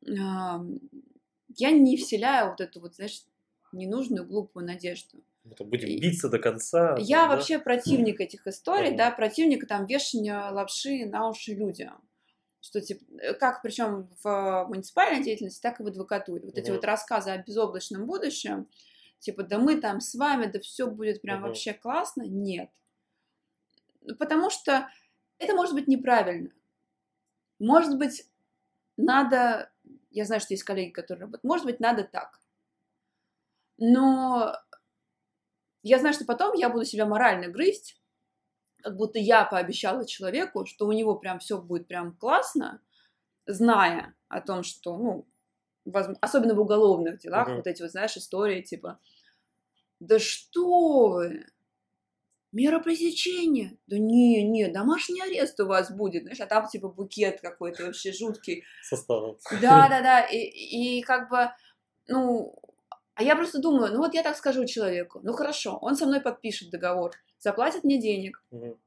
Я не вселяю вот эту вот, знаешь, ненужную глупую надежду. Это будем биться до конца. Я да? вообще противник этих историй, да, противник там вешания лапши на уши людям. Что типа, э, как причем в муниципальной деятельности, так и в адвокатуре. Вот эти вот рассказы о безоблачном будущем, типа, да мы там с вами, да все будет прям вообще классно. Нет. Потому что это может быть неправильно. Может быть, надо, я знаю, что есть коллеги, которые работают, может быть, надо так. Но я знаю, что потом я буду себя морально грызть, как будто я пообещала человеку, что у него прям все будет прям классно, зная о том, что, ну, возможно, особенно в уголовных делах, uh-huh. вот эти вот, знаешь, истории типа, да что вы, мера пресечения, да не, не, домашний арест у вас будет, знаешь, а там типа букет какой-то вообще жуткий. Составом. Да, да, да, и, и как бы, ну, а я просто думаю, ну вот я так скажу человеку, ну хорошо, он со мной подпишет договор, заплатит мне денег, угу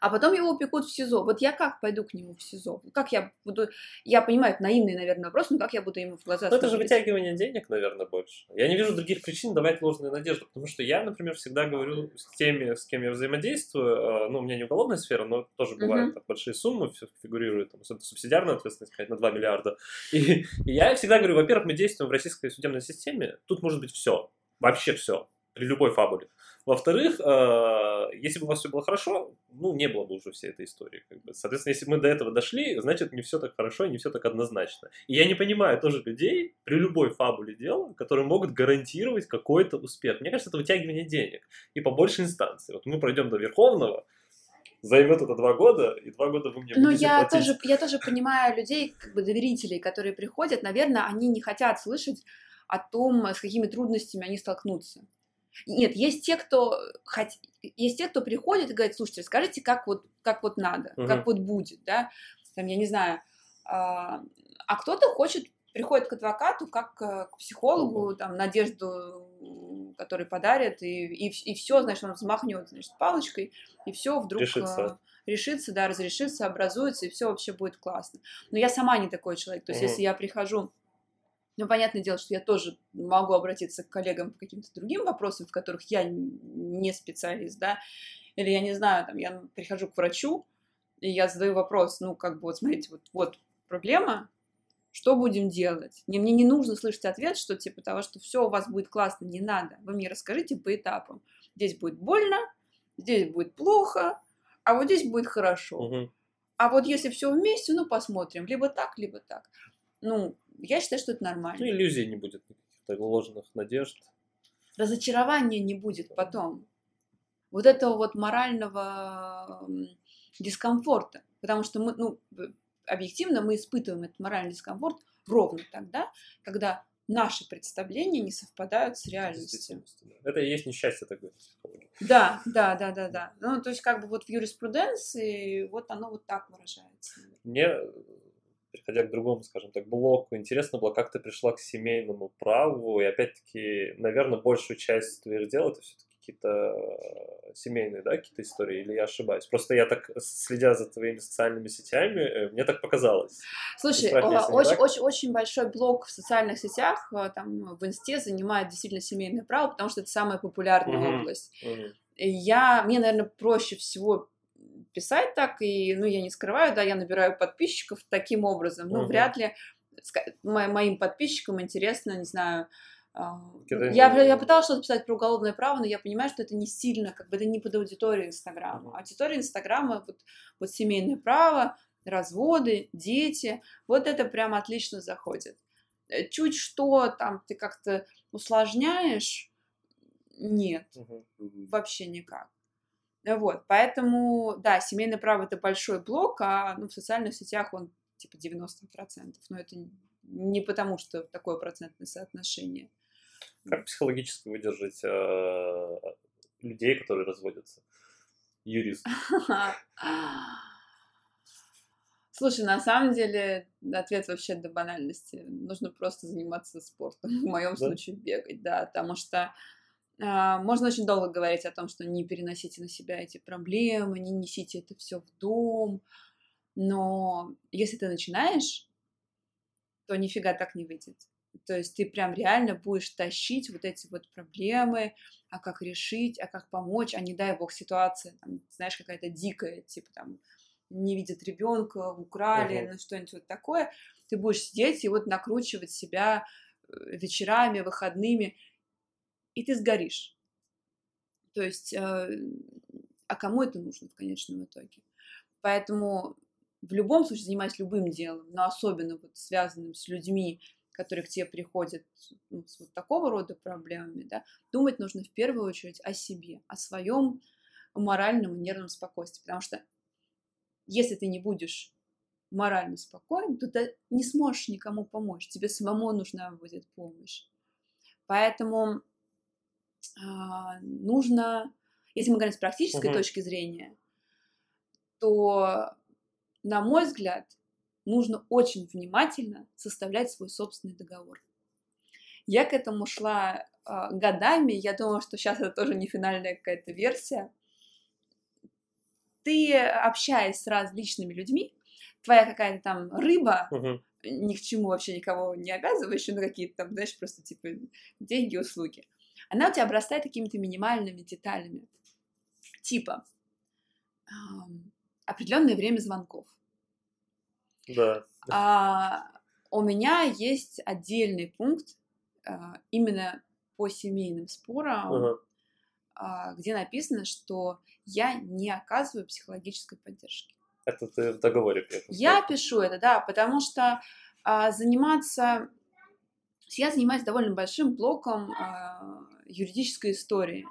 а потом его упекут в СИЗО. Вот я как пойду к нему в СИЗО? Как я буду... Я понимаю, это наивный, наверное, вопрос, но как я буду ему в глаза Ну, это же вытягивание денег, наверное, больше. Я не вижу других причин давать ложную надежду, потому что я, например, всегда говорю с теми, с кем я взаимодействую, а, ну, у меня не уголовная сфера, но тоже бывают uh-huh. большие суммы фигурируют, там, субсидиарная ответственность, на 2 миллиарда. И, и я всегда говорю, во-первых, мы действуем в российской судебной системе, тут может быть все, вообще все, при любой фабуле. Во-вторых, э, если бы у вас все было хорошо, ну, не было бы уже всей этой истории. Как бы. Соответственно, если мы до этого дошли, значит, не все так хорошо и не все так однозначно. И я не понимаю тоже людей при любой фабуле дела, которые могут гарантировать какой-то успех. Мне кажется, это вытягивание денег. И по большей инстанции. Вот мы пройдем до Верховного, займет это два года, и два года вы мне Ну, я тоже, я тоже понимаю людей, как бы доверителей, которые приходят, наверное, они не хотят слышать о том, с какими трудностями они столкнутся. Нет, есть те, кто хот... есть те, кто приходит и говорит, слушайте, скажите, как вот, как вот надо, угу. как вот будет, да, там, я не знаю, а, а кто-то хочет, приходит к адвокату, как к психологу, там, надежду, который подарит, и, и, и все, значит, он взмахнет, значит, палочкой, и все вдруг... Решится решится, да, разрешится, образуется, и все вообще будет классно. Но я сама не такой человек. То есть, угу. если я прихожу ну, понятное дело, что я тоже могу обратиться к коллегам по каким-то другим вопросам, в которых я не специалист, да, или я не знаю, там, я прихожу к врачу, и я задаю вопрос, ну, как бы, вот, смотрите, вот, вот проблема, что будем делать? Мне, мне не нужно слышать ответ, что типа того, что все у вас будет классно, не надо. Вы мне расскажите по этапам. Здесь будет больно, здесь будет плохо, а вот здесь будет хорошо. Угу. А вот если все вместе, ну посмотрим, либо так, либо так. Ну, я считаю, что это нормально. Ну, иллюзий не будет, каких-то ложных надежд. Разочарования не будет потом. Вот этого вот морального дискомфорта. Потому что мы, ну, объективно мы испытываем этот моральный дискомфорт ровно тогда, когда наши представления не совпадают с реальностью. Это и есть несчастье такое. Да, да, да, да, да. Ну, то есть, как бы вот в юриспруденции вот оно вот так выражается. Мне переходя к другому, скажем так, блоку, интересно было, как ты пришла к семейному праву, и опять-таки, наверное, большую часть твоих дел это все-таки какие-то э, семейные, да, какие-то истории, или я ошибаюсь? Просто я так, следя за твоими социальными сетями, э, мне так показалось. Слушай, очень, очень, очень большой блок в социальных сетях, э, там, в инсте занимает действительно семейное право, потому что это самая популярная угу, область. Угу. Я, мне, наверное, проще всего писать так, и, ну, я не скрываю, да, я набираю подписчиков таким образом, ну, угу. вряд ли моим подписчикам интересно, не знаю, я, я пыталась что-то писать про уголовное право, но я понимаю, что это не сильно, как бы это не под аудиторию Инстаграма. Аудитория Инстаграма, вот, вот семейное право, разводы, дети, вот это прям отлично заходит. Э, чуть что там ты как-то усложняешь, нет, угу. вообще никак. Вот, поэтому, да, семейное право это большой блок, а ну, в социальных сетях он типа 90%. Но это не потому, что такое процентное соотношение. Как психологически выдержать э, людей, которые разводятся? Юрист. *laughs* Слушай, на самом деле ответ вообще до банальности. Нужно просто заниматься спортом. *laughs* В моем да? случае бегать, да, потому что можно очень долго говорить о том, что не переносите на себя эти проблемы, не несите это все в дом. Но если ты начинаешь, то нифига так не выйдет. То есть ты прям реально будешь тащить вот эти вот проблемы, а как решить, а как помочь, а не дай бог ситуация, там, знаешь, какая-то дикая, типа там не видят ребенка, украли, uh-huh. ну что-нибудь вот такое, ты будешь сидеть и вот накручивать себя э, вечерами, выходными, и ты сгоришь. То есть, э, а кому это нужно в конечном итоге? Поэтому в любом случае, занимаясь любым делом, но особенно вот связанным с людьми, которые к тебе приходят ну, с вот такого рода проблемами, да, думать нужно в первую очередь о себе, о своем моральном и нервном спокойствии, потому что если ты не будешь морально спокоен, то ты не сможешь никому помочь, тебе самому нужна будет помощь. Поэтому нужно, если мы говорим с практической uh-huh. точки зрения, то, на мой взгляд, нужно очень внимательно составлять свой собственный договор. Я к этому шла э, годами, я думала, что сейчас это тоже не финальная какая-то версия. Ты, общаясь с различными людьми, твоя какая-то там рыба, uh-huh. ни к чему вообще никого не обязывающая, ну какие-то там, знаешь, просто типа деньги, услуги, она у тебя обрастает какими-то минимальными деталями. Типа эм, определенное время звонков да. А, у меня есть отдельный пункт а, именно по семейным спорам, ага. а, где написано, что я не оказываю психологической поддержки. Это ты в договоре пишешь? Я пишу это, да, потому что а, заниматься... Я занимаюсь довольно большим блоком а, юридической истории.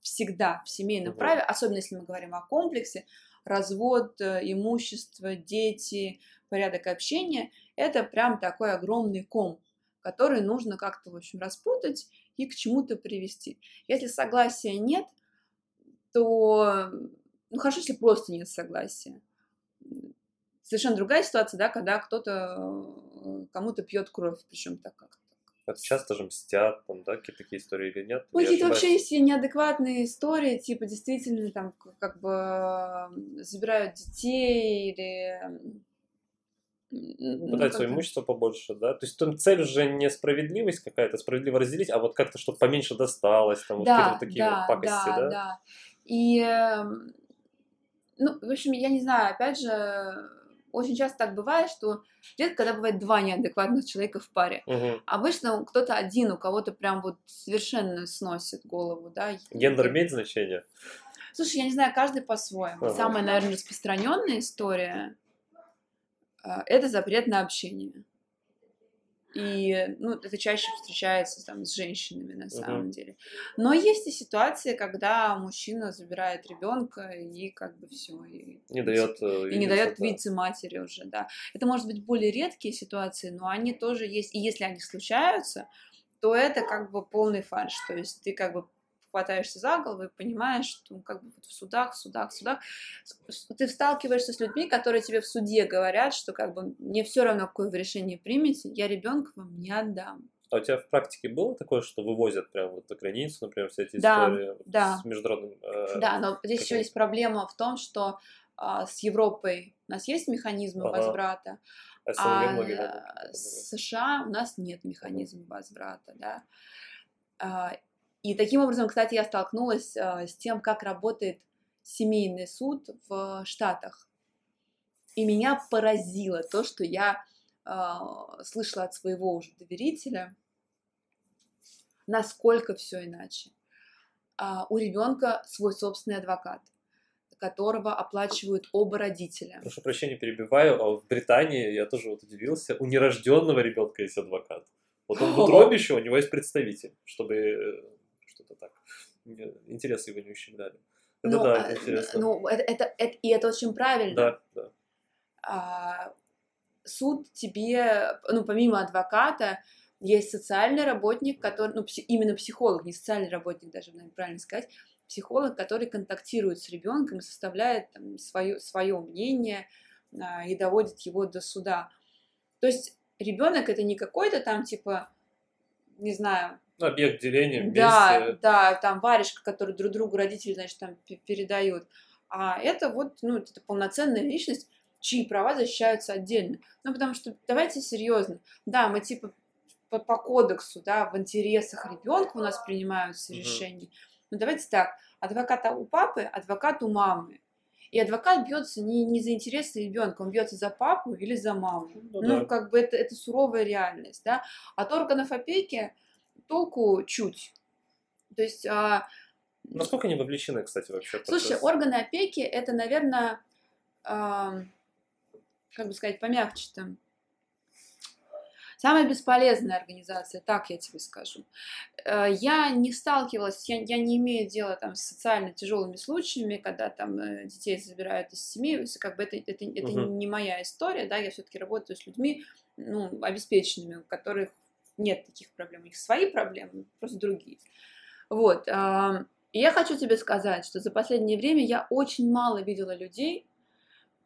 Всегда в семейном угу. праве, особенно если мы говорим о комплексе, развод, э, имущество, дети, порядок общения, это прям такой огромный ком, который нужно как-то, в общем, распутать и к чему-то привести. Если согласия нет, то, ну, хорошо, если просто нет согласия. Совершенно другая ситуация, да, когда кто-то э, кому-то пьет кровь, причем так как это часто же мстят, там, да, какие-то такие истории или нет? Ой, какие-то вообще есть неадекватные истории, типа, действительно, там, как бы забирают детей или ну, пытаются свое имущество побольше, да? То есть там цель уже не справедливость какая-то, справедливо разделить, а вот как-то, чтобы поменьше досталось, там, да, вот такие да, вот пакости, да? Да, да. И, эм, ну, в общем, я не знаю, опять же, очень часто так бывает, что редко, когда бывает два неадекватных человека в паре. Угу. Обычно кто-то один, у кого-то прям вот совершенно сносит голову, да. Гендер имеет значение? Слушай, я не знаю, каждый по-своему. Ага. Самая, наверное, распространенная история а, это запрет на общение. И, ну, это чаще встречается там с женщинами на самом uh-huh. деле. Но есть и ситуации, когда мужчина забирает ребенка и как бы все и не дает э, и не дает видеться матери уже, да. Это может быть более редкие ситуации, но они тоже есть. И если они случаются, то это как бы полный фальш. То есть ты как бы хватаешься за голову и понимаешь, что ну, как бы вот в судах, в судах, в судах, ты сталкиваешься с людьми, которые тебе в суде говорят, что как бы мне все равно, какое вы решение примете, я ребенка вам не отдам. А у тебя в практике было такое, что вывозят прямо вот за границу, например, все эти да, истории да. с международным... Э, да, но здесь еще есть проблема в том, что э, с Европой у нас есть механизмы ага. возврата, а, а многие, с США у нас нет механизма возврата, да. И таким образом, кстати, я столкнулась э, с тем, как работает семейный суд в Штатах. И меня поразило то, что я э, слышала от своего уже доверителя, насколько все иначе. А у ребенка свой собственный адвокат, которого оплачивают оба родителя. Прошу прощения, перебиваю, а в Британии я тоже вот удивился, у нерожденного ребенка есть адвокат. Вот он в *laughs* утробе еще, у него есть представитель, чтобы э, что-то так. Интересы его не ущемляли. Это ну, да, это интересно. Ну, это, это, это, и это очень правильно. Да, да. А, суд тебе, ну, помимо адвоката, есть социальный работник, который, ну, пси, именно психолог, не социальный работник, даже, наверное, правильно сказать, психолог, который контактирует с ребенком и составляет там, свое, свое мнение а, и доводит его до суда. То есть ребенок это не какой-то там типа, не знаю, объект деления вместе. Да, да, там варежка, который друг другу родители, значит, там передают. А это вот, ну, это полноценная личность, чьи права защищаются отдельно. Ну, потому что, давайте серьезно, да, мы типа по, по кодексу, да, в интересах ребенка у нас принимаются угу. решения. Но давайте так, адвокат у папы, адвокат у мамы. И адвокат бьется не, не за интересы ребенка, он бьется за папу или за маму. Ну, ну да. как бы это, это суровая реальность, да. От органов опеки толку чуть. То есть... А... Насколько они вовлечены, кстати, вообще? Слушай, органы опеки это, наверное, а... как бы сказать, помягче там Самая бесполезная организация, так я тебе скажу. Э, я не сталкивалась, я, я не имею дела там с социально тяжелыми случаями, когда там э, детей забирают из семьи, как бы это, это, это угу. не моя история, да, я все-таки работаю с людьми, ну, обеспеченными, у которых нет таких проблем, у них свои проблемы, просто другие. Вот. И я хочу тебе сказать, что за последнее время я очень мало видела людей,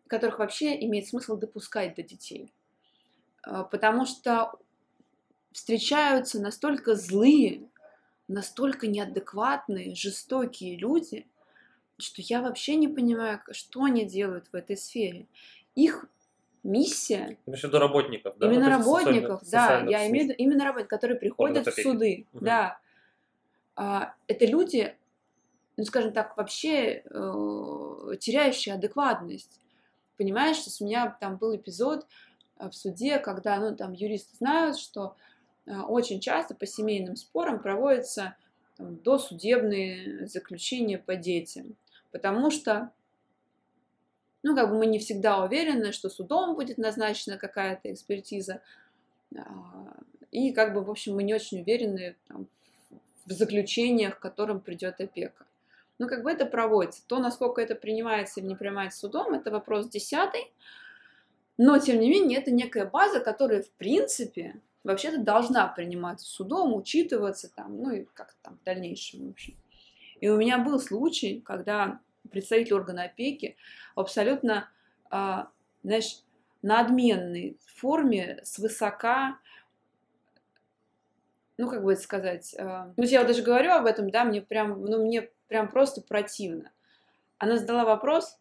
которых вообще имеет смысл допускать до детей. А, потому что встречаются настолько злые, настолько неадекватные, жестокие люди, что я вообще не понимаю, что они делают в этой сфере. Их миссия... В виду работников, да? Именно работников, да. Я имею в виду именно работников, которые приходят в суды, угу. да. А, это люди, ну, скажем так, вообще э, теряющие адекватность. Понимаешь, что у меня там был эпизод, Э, в суде, когда ну, там, юристы знают, что э, очень часто по семейным спорам проводятся там, досудебные заключения по детям, потому что ну, как бы мы не всегда уверены, что судом будет назначена какая-то экспертиза, а, и как бы, в общем, мы не очень уверены там, в заключениях, к которым придет опека. Ну, как бы это проводится. То, насколько это принимается или не принимается судом, это вопрос десятый. Но, тем не менее, это некая база, которая, в принципе, вообще-то должна приниматься судом, учитываться там, ну и как там в дальнейшем, в общем. И у меня был случай, когда представитель органа опеки в абсолютно, э, знаешь, надменной форме, свысока, ну, как бы это сказать, ну, я вот даже говорю об этом, да, мне прям, ну, мне прям просто противно. Она задала вопрос,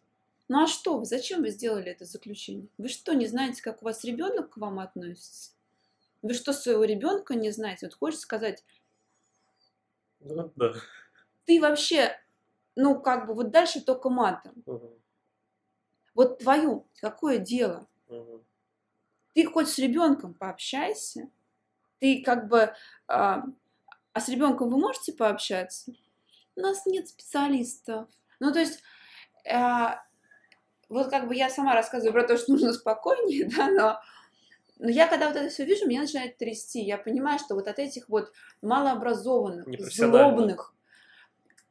ну а что вы, зачем вы сделали это заключение? Вы что, не знаете, как у вас ребенок к вам относится? Вы что, своего ребенка не знаете? Вот хочешь сказать, ну, да. ты вообще, ну как бы вот дальше только матом. Угу. Вот твое какое дело? Угу. Ты хоть с ребенком пообщайся, ты как бы, а, а с ребенком вы можете пообщаться? У нас нет специалистов. Ну то есть а, вот как бы я сама рассказываю про то, что нужно спокойнее, *laughs* да, но, но я когда вот это все вижу, меня начинает трясти. Я понимаю, что вот от этих вот малообразованных, злобных,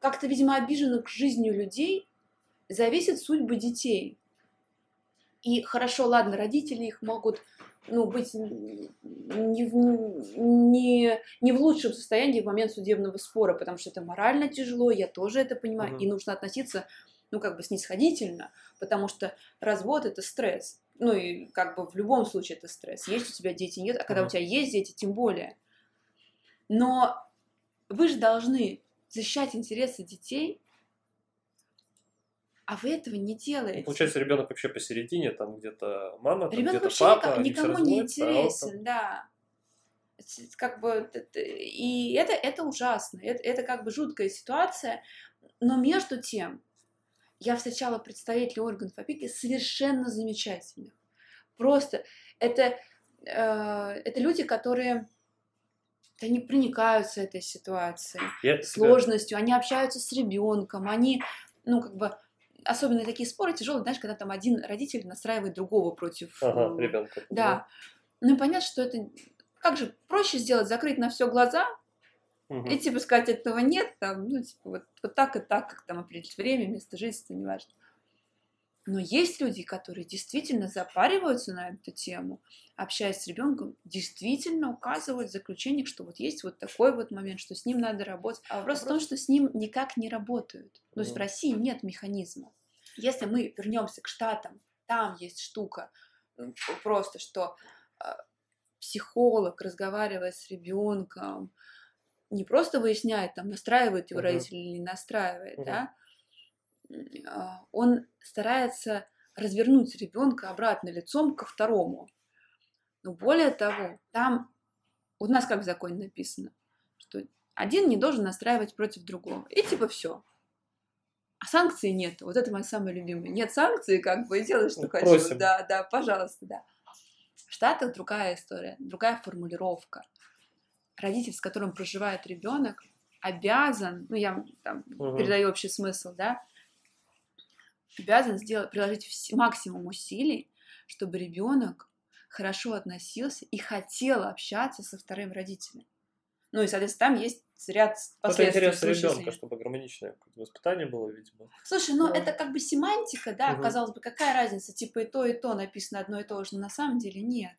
как-то, видимо, обиженных жизнью людей зависит судьба детей. И хорошо, ладно, родители их могут ну, быть не в, не, не в лучшем состоянии в момент судебного спора, потому что это морально тяжело, я тоже это понимаю, угу. и нужно относиться ну, как бы снисходительно, потому что развод – это стресс. Ну, и как бы в любом случае это стресс. Есть у тебя дети, нет, а когда у тебя есть дети, тем более. Но вы же должны защищать интересы детей, а вы этого не делаете. Ну, получается, ребенок вообще посередине, там где-то мама, там ребенок где-то папа, никому не интересен, а там... да. Как бы, и это, это ужасно, это, это как бы жуткая ситуация, но между тем, я встречала представителей органов опеки совершенно замечательных. Просто это, э, это люди, которые они проникаются этой ситуацией, Я сложностью, они общаются с ребенком, они, ну, как бы, особенно такие споры тяжелые, знаешь, когда там один родитель настраивает другого против ага, ребенка. Да. да. Ну понятно, что это как же проще сделать, закрыть на все глаза, Угу. И типа сказать, этого нет, там, ну, типа, вот, вот так и так, как там определить время, место жительства, неважно. Но есть люди, которые действительно запариваются на эту тему, общаясь с ребенком, действительно указывают в заключениях, что вот есть вот такой вот момент, что с ним надо работать. А вопрос в том, что с ним никак не работают. То есть в России нет механизма. Если мы вернемся к Штатам, там есть штука просто, что а, психолог, разговаривая с ребенком, не просто выясняет, там, настраивает его uh-huh. родитель или не настраивает, uh-huh. да, он старается развернуть ребенка обратно лицом ко второму. Но более того, там у нас как в законе написано, что один не должен настраивать против другого. И типа все. А санкций нет. Вот это моя самая любимая. Нет санкций, как бы, делай, что Просим. хочу. Да, да, пожалуйста, да. В Штатах другая история, другая формулировка. Родитель, с которым проживает ребенок, обязан, ну я там угу. передаю общий смысл, да, обязан сделать, приложить максимум усилий, чтобы ребенок хорошо относился и хотел общаться со вторым родителем. Ну и, соответственно, там есть ряд последствий. Это интерес ребенка, чтобы гармоничное воспитание было, видимо. Слушай, ну да. это как бы семантика, да, угу. казалось бы, какая разница, типа и то, и то написано одно и то же, но на самом деле нет.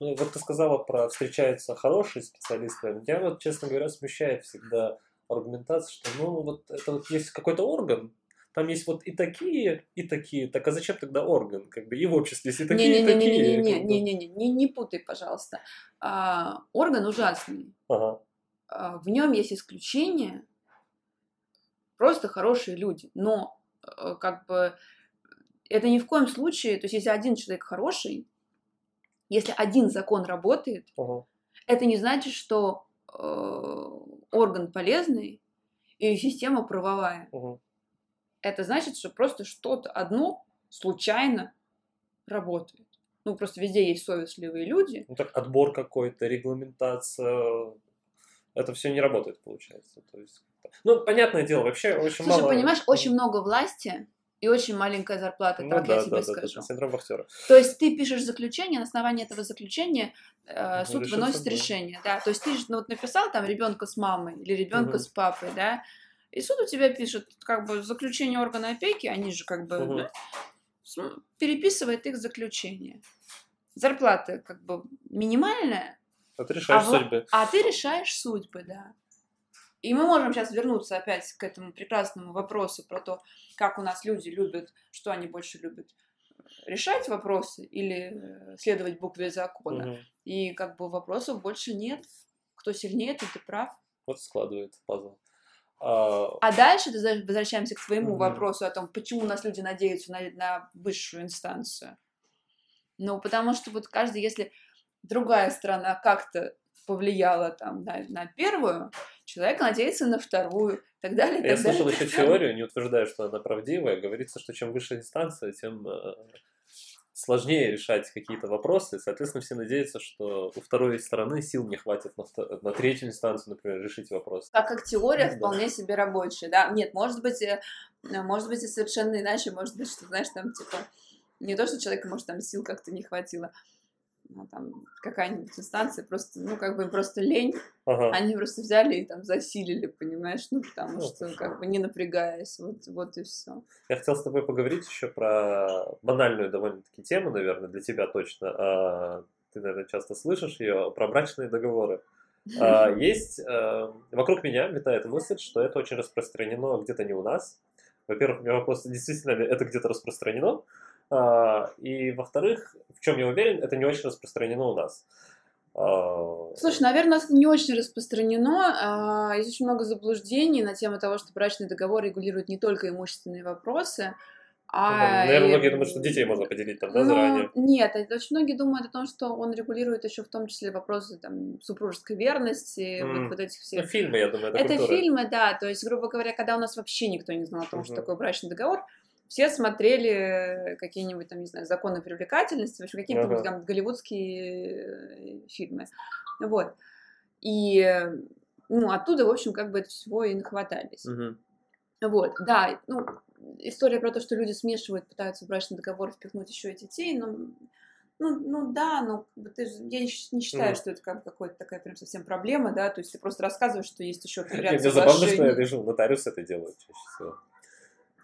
Ну вот ты сказала про встречаются хорошие специалисты, меня вот, честно говоря, смущает всегда аргументация, что ну вот это вот есть какой-то орган, там есть вот и такие, и такие. Так а зачем тогда орган? Как бы и в обществе есть и такие, не, не, и такие. Не-не-не, не, не путай, пожалуйста. А, орган ужасный. Ага. А, в нем есть исключения, просто хорошие люди. Но э, как бы это ни в коем случае, то есть если один человек хороший, если один закон работает, ага. это не значит, что э, орган полезный и система правовая. Ага это значит, что просто что-то одно случайно работает. Ну, просто везде есть совестливые люди. Ну, так отбор какой-то, регламентация, это все не работает, получается. То есть, ну, понятное дело, вообще очень Слушай, мало... понимаешь, очень много власти и очень маленькая зарплата, ну, так да, я тебе да, скажу. Да, да, синдром вахтера. То есть ты пишешь заключение, на основании этого заключения э, суд Решит выносит собой. решение, да. То есть ты же ну, вот написал там ребенка с мамой или ребенка угу. с папой, да, и суд у тебя пишет, как бы, заключение органа опеки, они же как бы угу. да, переписывает их заключение. Зарплата как бы минимальная. А ты решаешь а судьбы. А ты решаешь судьбы, да. И мы можем сейчас вернуться опять к этому прекрасному вопросу про то, как у нас люди любят, что они больше любят решать вопросы или следовать букве закона. Угу. И как бы вопросов больше нет. Кто сильнее, ты, ты прав. Вот складывается пазл. А, а дальше возвращаемся к своему mm-hmm. вопросу о том, почему у нас люди надеются на, на высшую инстанцию. Ну, потому что вот каждый, если другая страна как-то повлияла там на, на первую, человек надеется на вторую, и так далее. Я так слышал далее, еще теорию, не утверждаю, что она правдивая. Говорится, что чем выше инстанция, тем э, сложнее решать какие-то вопросы. Соответственно, все надеются, что у второй стороны сил не хватит на, на третью инстанцию, например, решить вопрос. Так как теория да. вполне себе рабочая, да. Нет, может быть, э, может быть и совершенно иначе, может быть, что, знаешь, там, типа, не то, что человека, может, там сил как-то не хватило, ну, там, какая-нибудь инстанция, просто, ну, как бы им просто лень, ага. они просто взяли и там засилили, понимаешь, ну, потому ну, что, как бы, не напрягаясь, вот, вот и все. Я хотел с тобой поговорить еще про банальную довольно-таки тему, наверное, для тебя точно, а, ты, наверное, часто слышишь ее, про брачные договоры. А, *laughs* есть, а, вокруг меня витает мысль, что это очень распространено где-то не у нас. Во-первых, у меня вопрос, действительно ли это где-то распространено, а, и, во-вторых, в чем я уверен, это не очень распространено у нас. А, Слушай, наверное, это не очень распространено. А, есть очень много заблуждений на тему того, что брачный договор регулирует не только имущественные вопросы, а, Наверное, многие думают, что детей можно поделить там, да, ну, заранее? Нет, очень многие думают о том, что он регулирует еще в том числе вопросы там, супружеской верности, mm. вот, вот этих всех. Ну, фильмы, я думаю, это Это культура. фильмы, да, то есть, грубо говоря, когда у нас вообще никто не знал о том, mm-hmm. что такое брачный договор, все смотрели какие-нибудь там, не знаю, законы привлекательности, в общем, какие-нибудь ага. там голливудские э, фильмы. Вот. И, ну, оттуда, в общем, как бы это всего и нахватались. Угу. Вот, да, ну, история про то, что люди смешивают, пытаются в брачный договор впихнуть еще и детей, ну, ну, ну да, но ты, я не считаю, mm. что это как какая-то такая прям совсем проблема, да, то есть ты просто рассказываешь, что есть еще ряд Мне забавно, что я вижу, нотариус это делает чаще всего.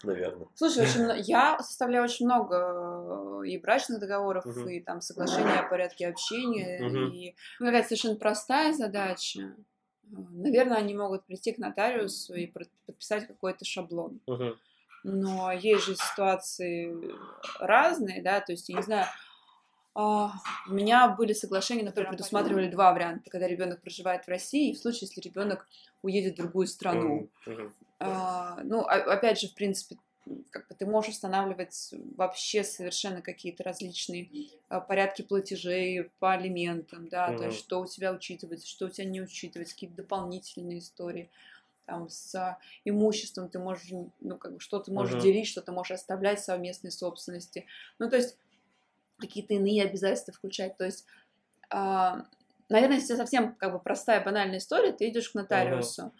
Наверное. Слушай, очень, я составляю очень много э, и брачных договоров, Мгм. и там соглашения о порядке общения, Мгм. и ну, какая-то совершенно простая задача. Э, Наверное, они могут прийти к нотариусу и подписать какой-то шаблон. Мгм. Но есть же ситуации разные, да, то есть, я не знаю, у меня были соглашения, например, предусматривали два варианта, когда ребенок проживает в России, и в случае, если ребенок уедет в другую страну. А, ну, опять же, в принципе, как бы ты можешь устанавливать вообще совершенно какие-то различные а, порядки платежей по алиментам, да, то есть что у тебя учитывается, что у тебя не учитывается, какие-то дополнительные истории. Там с а, имуществом ты можешь, ну, как бы, что ты можешь Мгм. делить, что ты можешь оставлять совместной собственности. Ну, то есть какие-то иные обязательства включать. То есть, а, наверное, если совсем как бы простая, банальная история, ты идешь к нотариусу.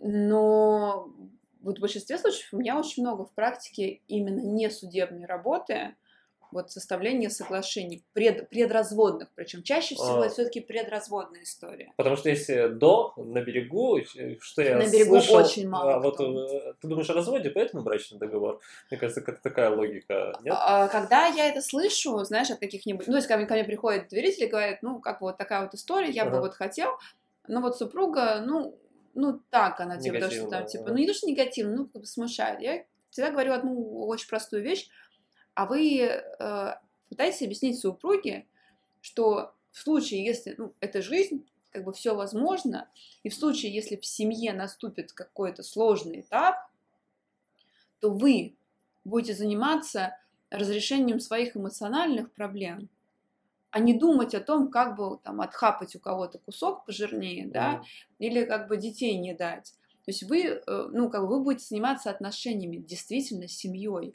Но вот в большинстве случаев у меня очень много в практике именно не судебной работы, вот составление соглашений, пред, предразводных, причем чаще всего А. это все-таки предразводная история. Потому что если до, на берегу, что я На берегу слышал, очень мало а, вот э, ты думаешь о разводе, поэтому брачный договор? Мне кажется, как такая логика, нет? А, Когда я это слышу, знаешь, от каких-нибудь... Ну, то есть ко мне, ко мне приходят доверители и говорят, ну, как бы вот такая вот история, я бы Ага. вот хотел, но вот супруга, ну, ну так она, типа, то, что там, типа, ну, не то, что негативно, ну, как бы смущает. Я всегда говорю одну очень простую вещь, а вы э, пытаетесь объяснить супруге, что в случае, если, ну, это жизнь, как бы все возможно, и в случае, если в семье наступит какой-то сложный этап, то вы будете заниматься разрешением своих эмоциональных проблем, а не думать о том, как бы там отхапать у кого-то кусок пожирнее, да, или как бы детей не дать. То есть вы, э, ну, как бы вы будете заниматься отношениями действительно с семьей,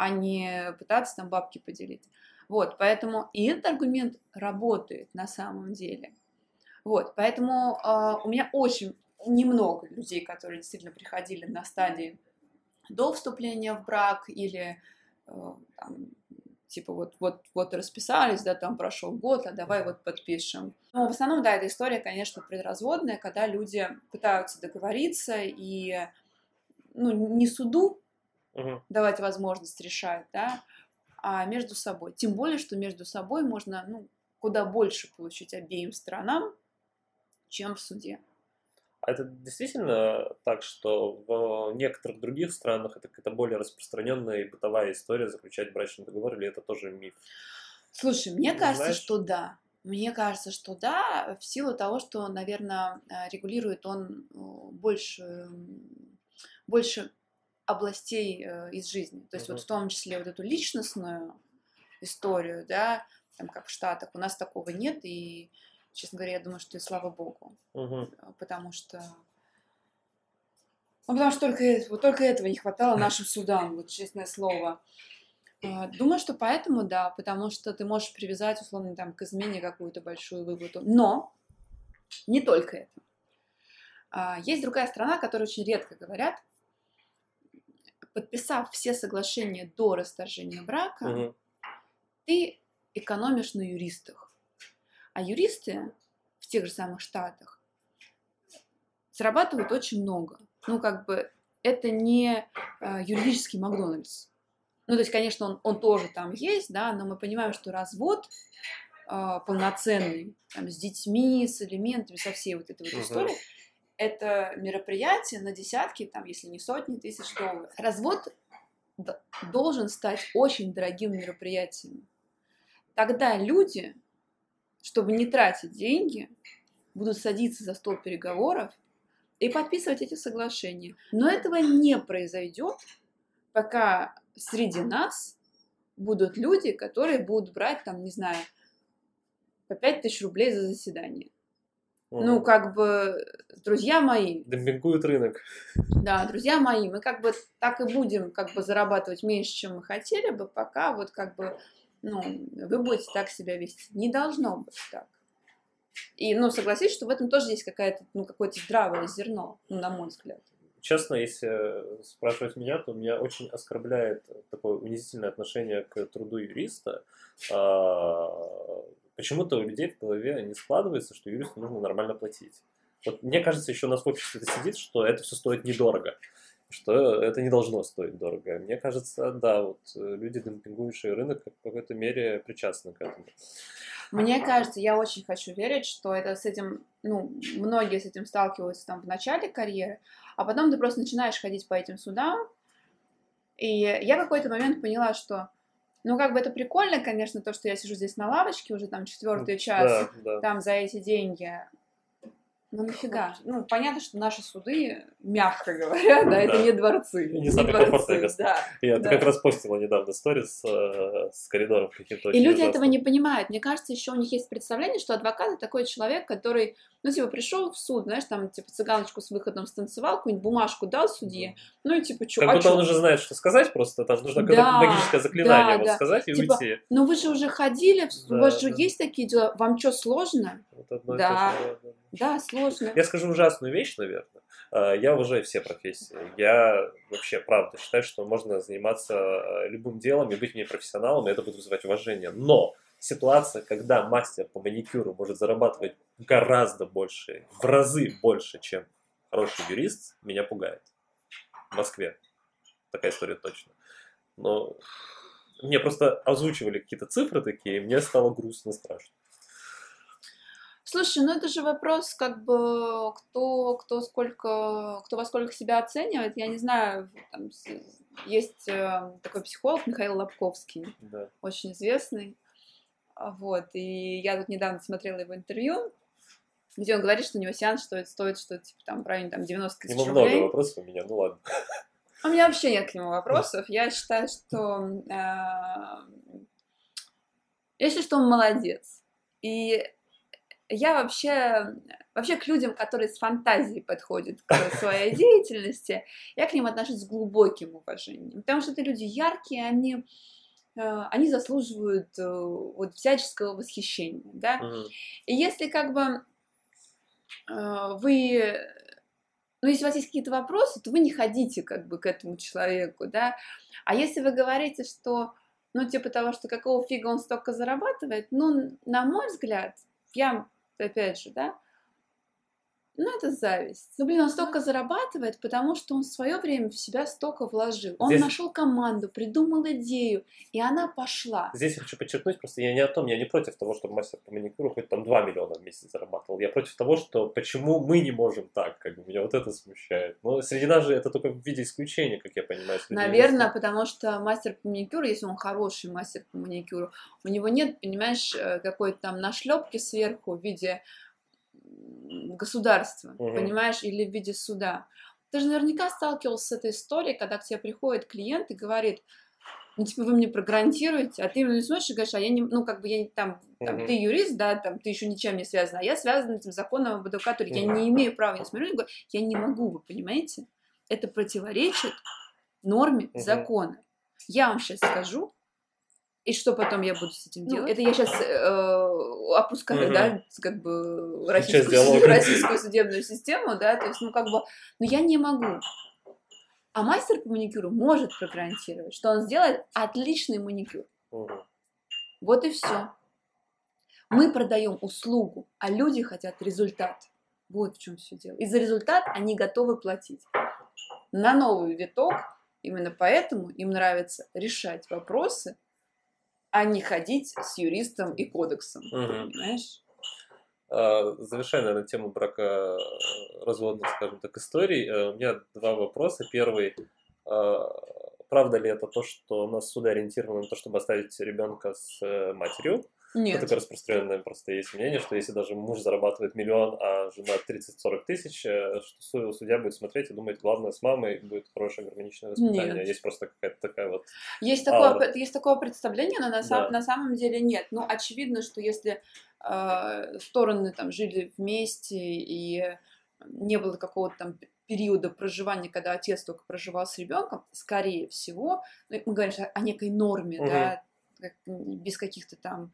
а не пытаться там бабки поделить. Вот, поэтому и этот аргумент работает на самом деле. Вот, поэтому э, у меня очень немного людей, которые действительно приходили на стадии до вступления в брак или э, там, типа вот, вот, вот расписались, да, там прошел год, а давай вот подпишем. Но в основном, да, эта история, конечно, предразводная, когда люди пытаются договориться и ну, не суду Мгм. давать возможность решать, да, а между собой. Тем более, что между собой можно ну, куда больше получить обеим сторонам, чем в суде. А это действительно так, что в некоторых других странах это какая-то более распространенная и бытовая история заключать брачный договор, или это тоже миф? Слушай, мне Ну, кажется, знаешь- что да. Мне кажется, что да, в силу того, что, наверное, регулирует он э, больше, больше областей э, из жизни. То есть Мгм. вот в том числе вот эту личностную историю, да, там как в Штатах, у нас такого нет, и, честно говоря, я думаю, что и слава богу, э, потому что ну, потому что только, э- вот только этого не хватало нашим судам, вот честное слово. А, Думаю, что поэтому, да, потому что ты можешь привязать, условно, там, к измене какую-то большую выплату. Но не только это. А, Есть другая страна, о которой очень редко говорят. Подписав все соглашения до расторжения брака, Мгм. ты экономишь на юристах. А юристы в тех же самых штатах зарабатывают очень много. Ну, как бы, это не э, юридический Макдональдс. Ну, то есть, конечно, он, он тоже там есть, да, но мы понимаем, что развод э, полноценный, там, с детьми, с элементами, со всей вот этой вот Мгм. историей, это мероприятие на десятки, там, если не сотни тысяч долларов. Развод должен стать очень дорогим мероприятием. Тогда люди, чтобы не тратить деньги, будут садиться за стол переговоров и подписывать эти соглашения. Но этого не произойдет, пока среди нас будут люди, которые будут брать, там, не знаю, по 5 тысяч рублей за заседание. Ну, как бы, друзья мои, Демпингует рынок. да, друзья мои, мы как бы так и будем как бы зарабатывать меньше, чем мы хотели бы, пока вот как бы, ну, вы будете так себя вести. Не должно быть так. И, ну, согласись, что в этом тоже есть какая-то, ну, какое-то здравое зерно, ну, на мой взгляд. Честно, если спрашивать меня, то меня очень оскорбляет такое унизительное отношение к труду юриста. А, Почему-то у людей в голове не складывается, что юристу нужно нормально платить. Вот мне кажется, еще у нас в обществе это сидит, что это все стоит недорого. что это не должно стоить дорого. Мне кажется, да, вот э, люди, демпингующие рынок, в какой-то мере причастны к этому. Мне кажется, я очень хочу верить, что это с этим, ну, многие с этим сталкиваются там в начале карьеры, а потом ты просто начинаешь ходить по этим судам, и я в какой-то момент поняла, что ну, как бы это прикольно, конечно, то, что я сижу здесь на лавочке уже там четвертый час, Да, да. там за эти деньги. Ну нафига? Ну, понятно, что наши суды, мягко говоря, да, это не дворцы. И не самые комфортные дворцы, места. да. Я Да. как раз постила недавно сторис э, с коридором каким-то И люди ужасным. этого не понимают. Мне кажется, еще у них есть представление, что адвокат это такой человек, который, ну, типа, пришел в суд, знаешь, там, типа, цыганочку с выходом станцевал, какую-нибудь бумажку дал судье, ну, и типа, что, Как будто он уже знает, что сказать, просто там нужно какое-то магическое заклинание да, вот да. сказать и Типа, уйти. ну, вы же уже ходили, у Да, вас же есть такие дела, вам что, сложно? Вот одно и Да. то же, да, да. Да, сложно. Я скажу ужасную вещь, наверное. Э, Я уважаю все профессии. Я вообще, правда, считаю, что можно заниматься э, любым делом и быть в ней профессионалом, и это будет вызывать уважение. Но ситуация, когда мастер по маникюру может зарабатывать гораздо больше, в разы больше, чем хороший юрист, меня пугает. В Москве. Такая история точно. Но мне просто озвучивали какие-то цифры такие, и мне стало грустно, страшно. Слушай, ну это же вопрос, как бы, кто, кто сколько, кто во сколько себя оценивает. Я не знаю, там есть э, такой психолог Михаил Лобковский, Да. очень известный. А, Вот, и я тут недавно смотрела его интервью, где он говорит, что у него сеанс стоит, стоит что типа там в районе там, 90 К тысяч нему много рублей. вопросов у меня, ну ладно. У меня вообще нет к нему вопросов. *laughs* Я считаю, что... э, я считаю, что он молодец. И я вообще... Вообще к людям, которые с фантазией подходят к своей деятельности, я к ним отношусь с глубоким уважением. Потому что это люди яркие, они, э, они заслуживают э, вот всяческого восхищения, да. И если как бы э, вы, ну, если у вас есть какие-то вопросы, то вы не ходите как бы к этому человеку, да. А если вы говорите, что, ну, типа того, что какого фига он столько зарабатывает, ну, на мой взгляд, я, опять же, да, ну, это зависть. Ну, блин, он столько зарабатывает, потому что он в свое время в себя столько вложил. Он Здесь- нашел команду, придумал идею, и она пошла. Здесь я хочу подчеркнуть, просто я не о том, я не против того, чтобы мастер по маникюру хоть там 2 миллиона в месяц зарабатывал. Я против того, что почему мы не можем так, как бы меня вот это смущает. Но среди нас же это только в виде исключения, как я понимаю. Наверное, юристов. потому что мастер по маникюру, если он хороший мастер по маникюру, у него нет, понимаешь, э, какой-то там нашлепки сверху в виде государства, Мгм. понимаешь, или в виде суда. Ты же наверняка сталкивался с этой историей, когда к тебе приходит клиент и говорит, ну, типа, вы мне прогарантируете, а ты ему не смотришь и говоришь, а я не, ну, как бы я не, там, там ты юрист, да, там, ты еще ничем не связан, а я связан этим законом об адвокатуре, я не имею права, я смотрю и говорю, я не могу, вы понимаете? Это противоречит норме Мгм. закона. Я вам сейчас скажу, и что потом я буду с этим Ну, делать? Это я сейчас опускаю, Мгм. да, как бы российскую, *laughs* российскую судебную систему, да, то есть, ну, как бы, ну, я не могу. А мастер по маникюру может прогарантировать, что он сделает отличный маникюр. Мгм. Вот и все. Мы продаем услугу, а люди хотят результат. Вот в чем все дело. И за результат они готовы платить. На новый виток, именно поэтому им нравится решать вопросы, а не ходить с юристом и кодексом. Мгм. Понимаешь? А, Завершая, наверное, тему брака разводных, скажем так, историй, э, у меня два вопроса. Первый. а, Правда ли это то, что у нас суды ориентированы на то, чтобы оставить ребенка с э, матерью? Нет. Это такое распространенное просто есть мнение, что если даже муж зарабатывает миллион, а жена 30-40 тысяч, э, что су- судья будет смотреть и думать, главное, с мамой будет хорошее гармоничное воспитание. Нет. Есть просто какая-то такая вот... Есть такое, Аура. п- есть такое представление, но на, сам- Да. на самом деле нет. Ну, очевидно, что если э, стороны там жили вместе и не было какого-то там периода проживания, когда отец только проживал с ребенком, скорее всего, ну, мы говорим о некой норме, Мгм. да, без каких-то там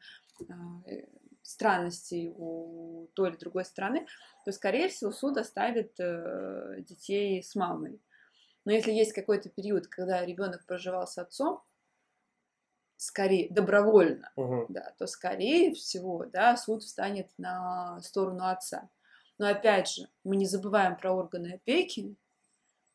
странностей у той или другой стороны, то, скорее всего, суд оставит э, детей с мамой. Но если есть какой-то период, когда ребенок проживал с отцом, скорее добровольно, Мгм. да, то скорее всего, да, суд встанет на сторону отца. Но опять же, мы не забываем про органы опеки.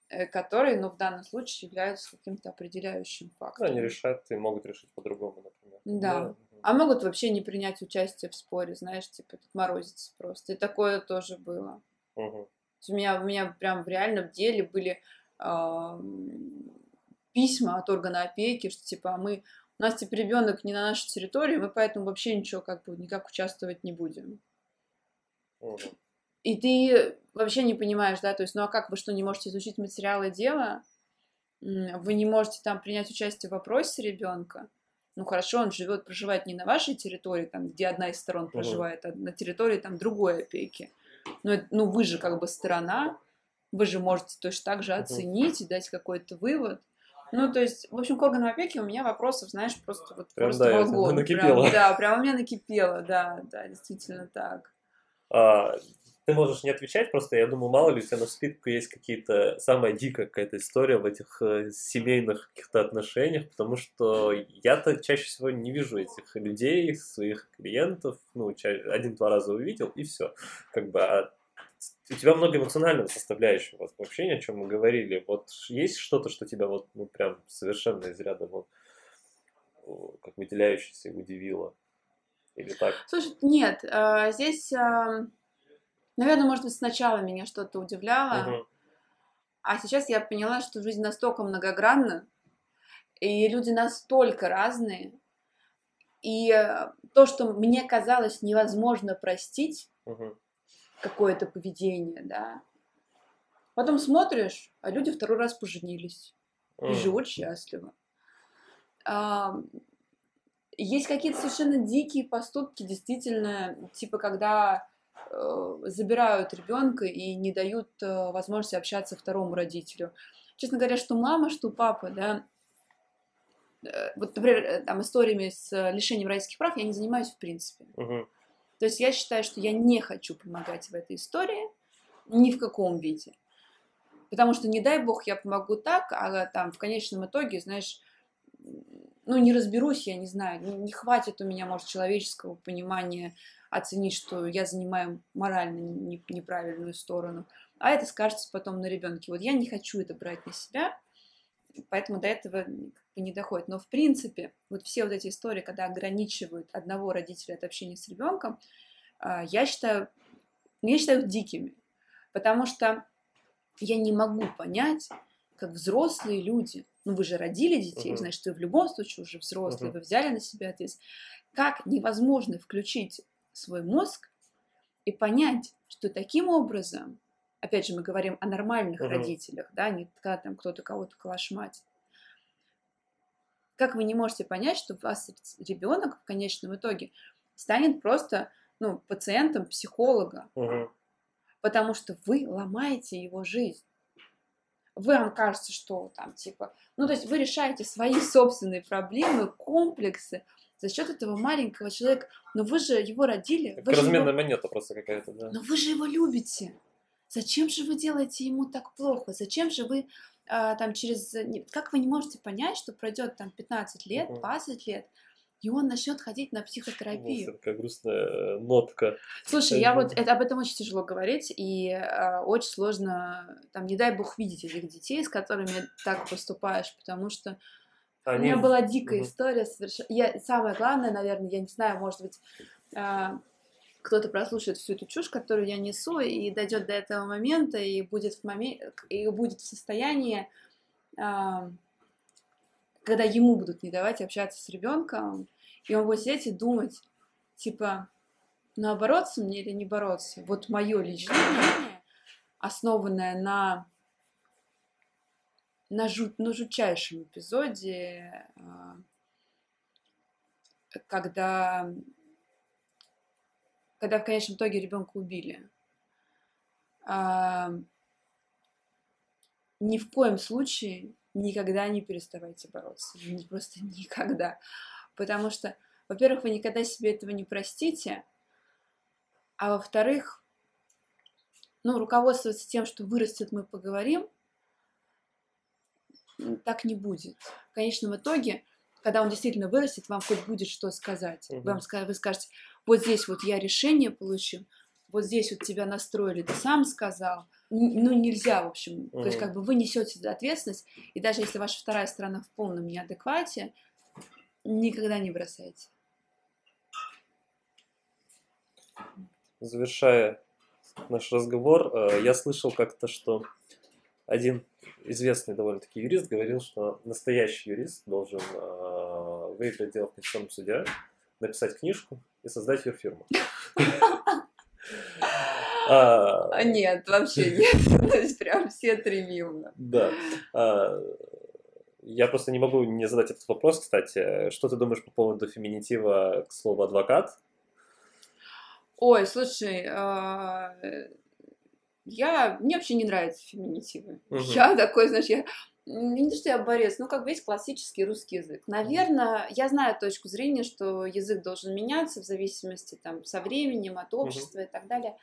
э, которые, ну, в данном случае являются каким-то определяющим Ну, фактором. они решат и могут решить по-другому, например. Да. мгм. А могут вообще не принять участие в споре, знаешь, типа тут морозится просто. И такое тоже было. Есть У меня, у меня прям в реальном деле были ам, письма от органа опеки, что типа «А мы, у нас типа ребенок не на нашей территории, мы поэтому вообще ничего как бы никак участвовать не будем. Мгм. И ты вообще не понимаешь, да, то есть, ну а как вы что, не можете изучить материалы дела? Вы не можете там принять участие в вопросе ребенка? Ну хорошо, он живет, проживает не на вашей территории, там, где одна из сторон проживает, а на территории там другой опеки. Но это- ну вы же как бы сторона, вы же можете точно так же Мгм. оценить и дать какой-то вывод. Ну, то есть, в общем, к органам опеки у меня вопросов, знаешь, просто вот Прям, просто да, вагон. накипело. Прям, да, *laughs* прям у меня накипело, да, да, действительно так. А, ты можешь не отвечать, просто я думаю, мало ли у тебя на спидку есть какие-то самая дикая какая-то история в этих э, семейных каких-то отношениях, потому что я-то чаще всего не вижу этих людей, своих клиентов, ну, ча- один-два раза увидел, и все. Как бы, а у тебя много эмоционального составляющего, вот вообще ни о чем мы говорили. Вот есть что-то, что тебя вот, ну, прям совершенно из ряда вот, как выделяющееся удивило? Или так? Слушай, нет, а, здесь, наверное, может быть, сначала меня что-то удивляло, Мгм. а сейчас я поняла, что жизнь настолько многогранна, и люди настолько разные, и э, то, что мне казалось невозможно простить, Мгм. какое-то поведение, да, потом смотришь, а люди второй раз поженились и М. живут счастливо. А, Есть какие-то совершенно дикие поступки, действительно, типа когда забирают ребенка и не дают э, возможности общаться второму родителю. Честно говоря, что мама, что папа, да, э, вот, например, э, там историями с э, лишением родительских прав я не занимаюсь в принципе. Мгм. То есть я считаю, что я не хочу помогать в этой истории ни в каком виде. Потому что, не дай бог, я помогу так, а там в конечном итоге, знаешь, ну, не разберусь, я не знаю, не, не хватит у меня, может, человеческого понимания оценить, что я занимаю морально не- неправильную сторону, а это скажется потом на ребенке. Вот я не хочу это брать на себя, поэтому до этого не доходит. Но в принципе, вот все вот эти истории, когда ограничивают одного родителя от общения с ребенком, а, я считаю, я считаю их дикими, потому что я не могу понять, как взрослые люди, ну вы же родили детей, Мгм. значит, вы в любом случае уже взрослые, Мгм. вы взяли на себя ответственность, как невозможно включить свой мозг и понять, что таким образом, опять же, мы говорим о нормальных Мгм. родителях, да, не когда там кто-то кого-то калашматит. Как вы не можете понять, что у вас ребенок в конечном итоге станет просто ну, пациентом психолога, Мгм. потому что вы ломаете его жизнь. Вам кажется, что там типа, ну то есть вы решаете свои собственные проблемы, комплексы за счет этого маленького человека, но вы же его родили, Как вы же его- разменная монета просто какая-то, да. но вы же его любите. Зачем же вы делаете ему так плохо? Зачем же вы а, там через... Как вы не можете понять, что пройдет там 15 лет, Мгм. 20 лет, и он начнет ходить на психотерапию? Такая грустная э, нотка. Слушай, я вот это, об этом очень тяжело говорить, и а, очень сложно, там, не дай бог, видеть этих детей, с которыми так поступаешь, потому что у Они... меня была дикая Мгм. история совершенно. Я, самое главное, наверное, я не знаю, может быть, а, кто-то прослушает всю эту чушь, которую я несу, и дойдет до этого момента, и будет в моме... и будет в состоянии, а, когда ему будут не давать общаться с ребенком, и он будет сидеть и думать, типа, ну а бороться мне или не бороться? Вот мое личное мнение, основанное на на, жут, на жутчайшем эпизоде, а, когда, когда в конечном итоге ребенка убили. А, Ни в коем случае никогда не переставайте бороться. Ни- Просто *laughs* никогда. Потому что, во-первых, вы никогда себе этого не простите, а во-вторых, ну, руководствоваться тем, что вырастет, мы поговорим, так не будет. В конечном итоге, когда он действительно вырастет, вам хоть будет что сказать. Мгм. вам вы скажете, вот здесь вот я решение получил, вот здесь вот тебя настроили, ты сам сказал. Ну, нельзя, в общем. То есть, как бы вы несете ответственность, и даже если ваша вторая сторона в полном неадеквате, никогда не бросайте. Завершая наш разговор, э, я слышал как-то, что один известный довольно-таки юрист говорил, что настоящий юрист должен э, выиграть дело в Конституционном суде, написать книжку и создать ее фирму. *laughs* А, а, нет, вообще *laughs* нет. То есть прям все тривиумно. Да. А, я просто не могу не задать этот вопрос, кстати. Что ты думаешь по поводу феминитива к слову адвокат? Ой, слушай, я, мне вообще не нравятся феминитивы. Угу. Я такой, знаешь, я не то, что я борец, но как бы есть классический русский язык. Наверное, я знаю точку зрения, что язык должен меняться в зависимости там, со временем, от общества угу. и так далее.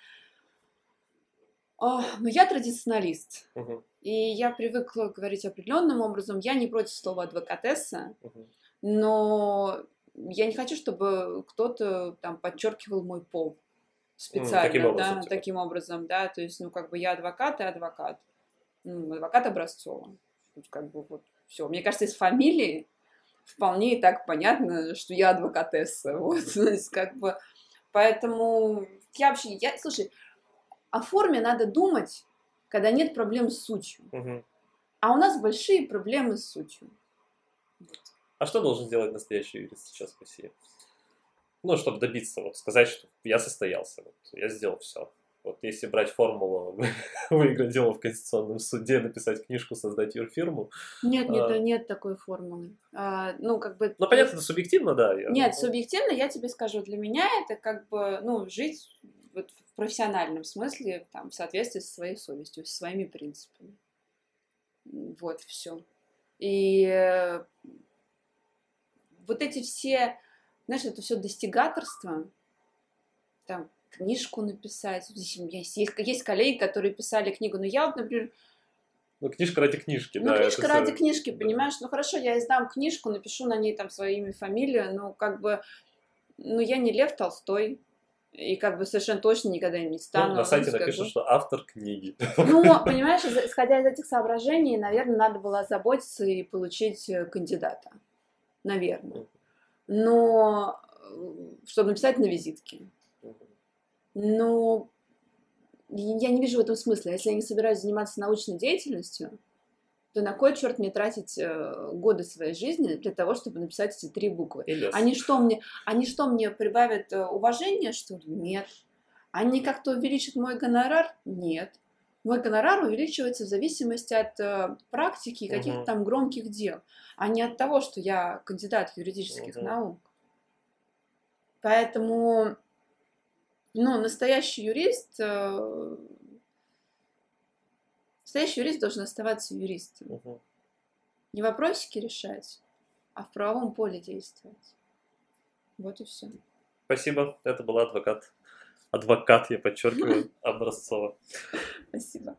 О, но я традиционалист. Угу. И я привыкла говорить определенным образом. Я не против слова адвокатесса, угу. но я не хочу, чтобы кто-то там подчеркивал мой пол специально, таким образом, да, типа. таким образом, да, то есть, ну, как бы я адвокат и адвокат, ну, адвокат Образцова, как бы вот все. Мне кажется, из фамилии вполне и так понятно, что я адвокатесса, *laughs* вот, то есть, как бы, поэтому я вообще, я, слушай, о форме надо думать, когда нет проблем с сутью, угу. а у нас большие проблемы с сутью. Вот. А что должен сделать настоящий юрист сейчас в России? Ну, чтобы добиться, вот, сказать, что я состоялся, вот, я сделал все. Вот если брать формулу *laughs* выиграть дело в Конституционном суде, написать книжку, создать юрфирму. Нет, нет, а... нет такой формулы. А, ну, как бы... Ну, понятно, это субъективно, да. Я... Нет, субъективно, я тебе скажу, для меня это как бы, ну, жить вот в профессиональном смысле, там, в соответствии со своей совестью, со своими принципами. Вот, все. И э, вот эти все знаешь, это все достигаторство, там, книжку написать. Меня есть, есть коллеги, которые писали книгу, но я вот, например, ну, книжка ради книжки, ну, да. книжка ради все... книжки, понимаешь? Ну, хорошо, я издам книжку, напишу на ней там свое имя, фамилию, но как бы, ну, я не Лев Толстой, и как бы совершенно точно никогда им не стану. Ну, на сайте напишут, бы. что автор книги. Ну, понимаешь, исходя из этих соображений, наверное, надо было озаботиться и получить э, кандидата. Наверное но э, чтобы написать на визитке. Но я не вижу в этом смысла. Если я не собираюсь заниматься научной деятельностью, то на кой черт мне тратить э, годы своей жизни для того, чтобы написать эти три буквы? Они что мне, они что мне прибавят э, уважения, что ли? Нет. Они как-то увеличат мой гонорар? Нет. Мой гонорар увеличивается в зависимости от э, практики и каких-то там громких дел, а не от того, что я кандидат юридических угу. наук. Поэтому, ну, настоящий юрист, э, настоящий юрист должен оставаться юристом. Угу. Не вопросики решать, а в правовом поле действовать. Вот и все. Спасибо. Это был адвокат. Адвокат, я подчеркиваю, *laughs* Образцова. Спасибо.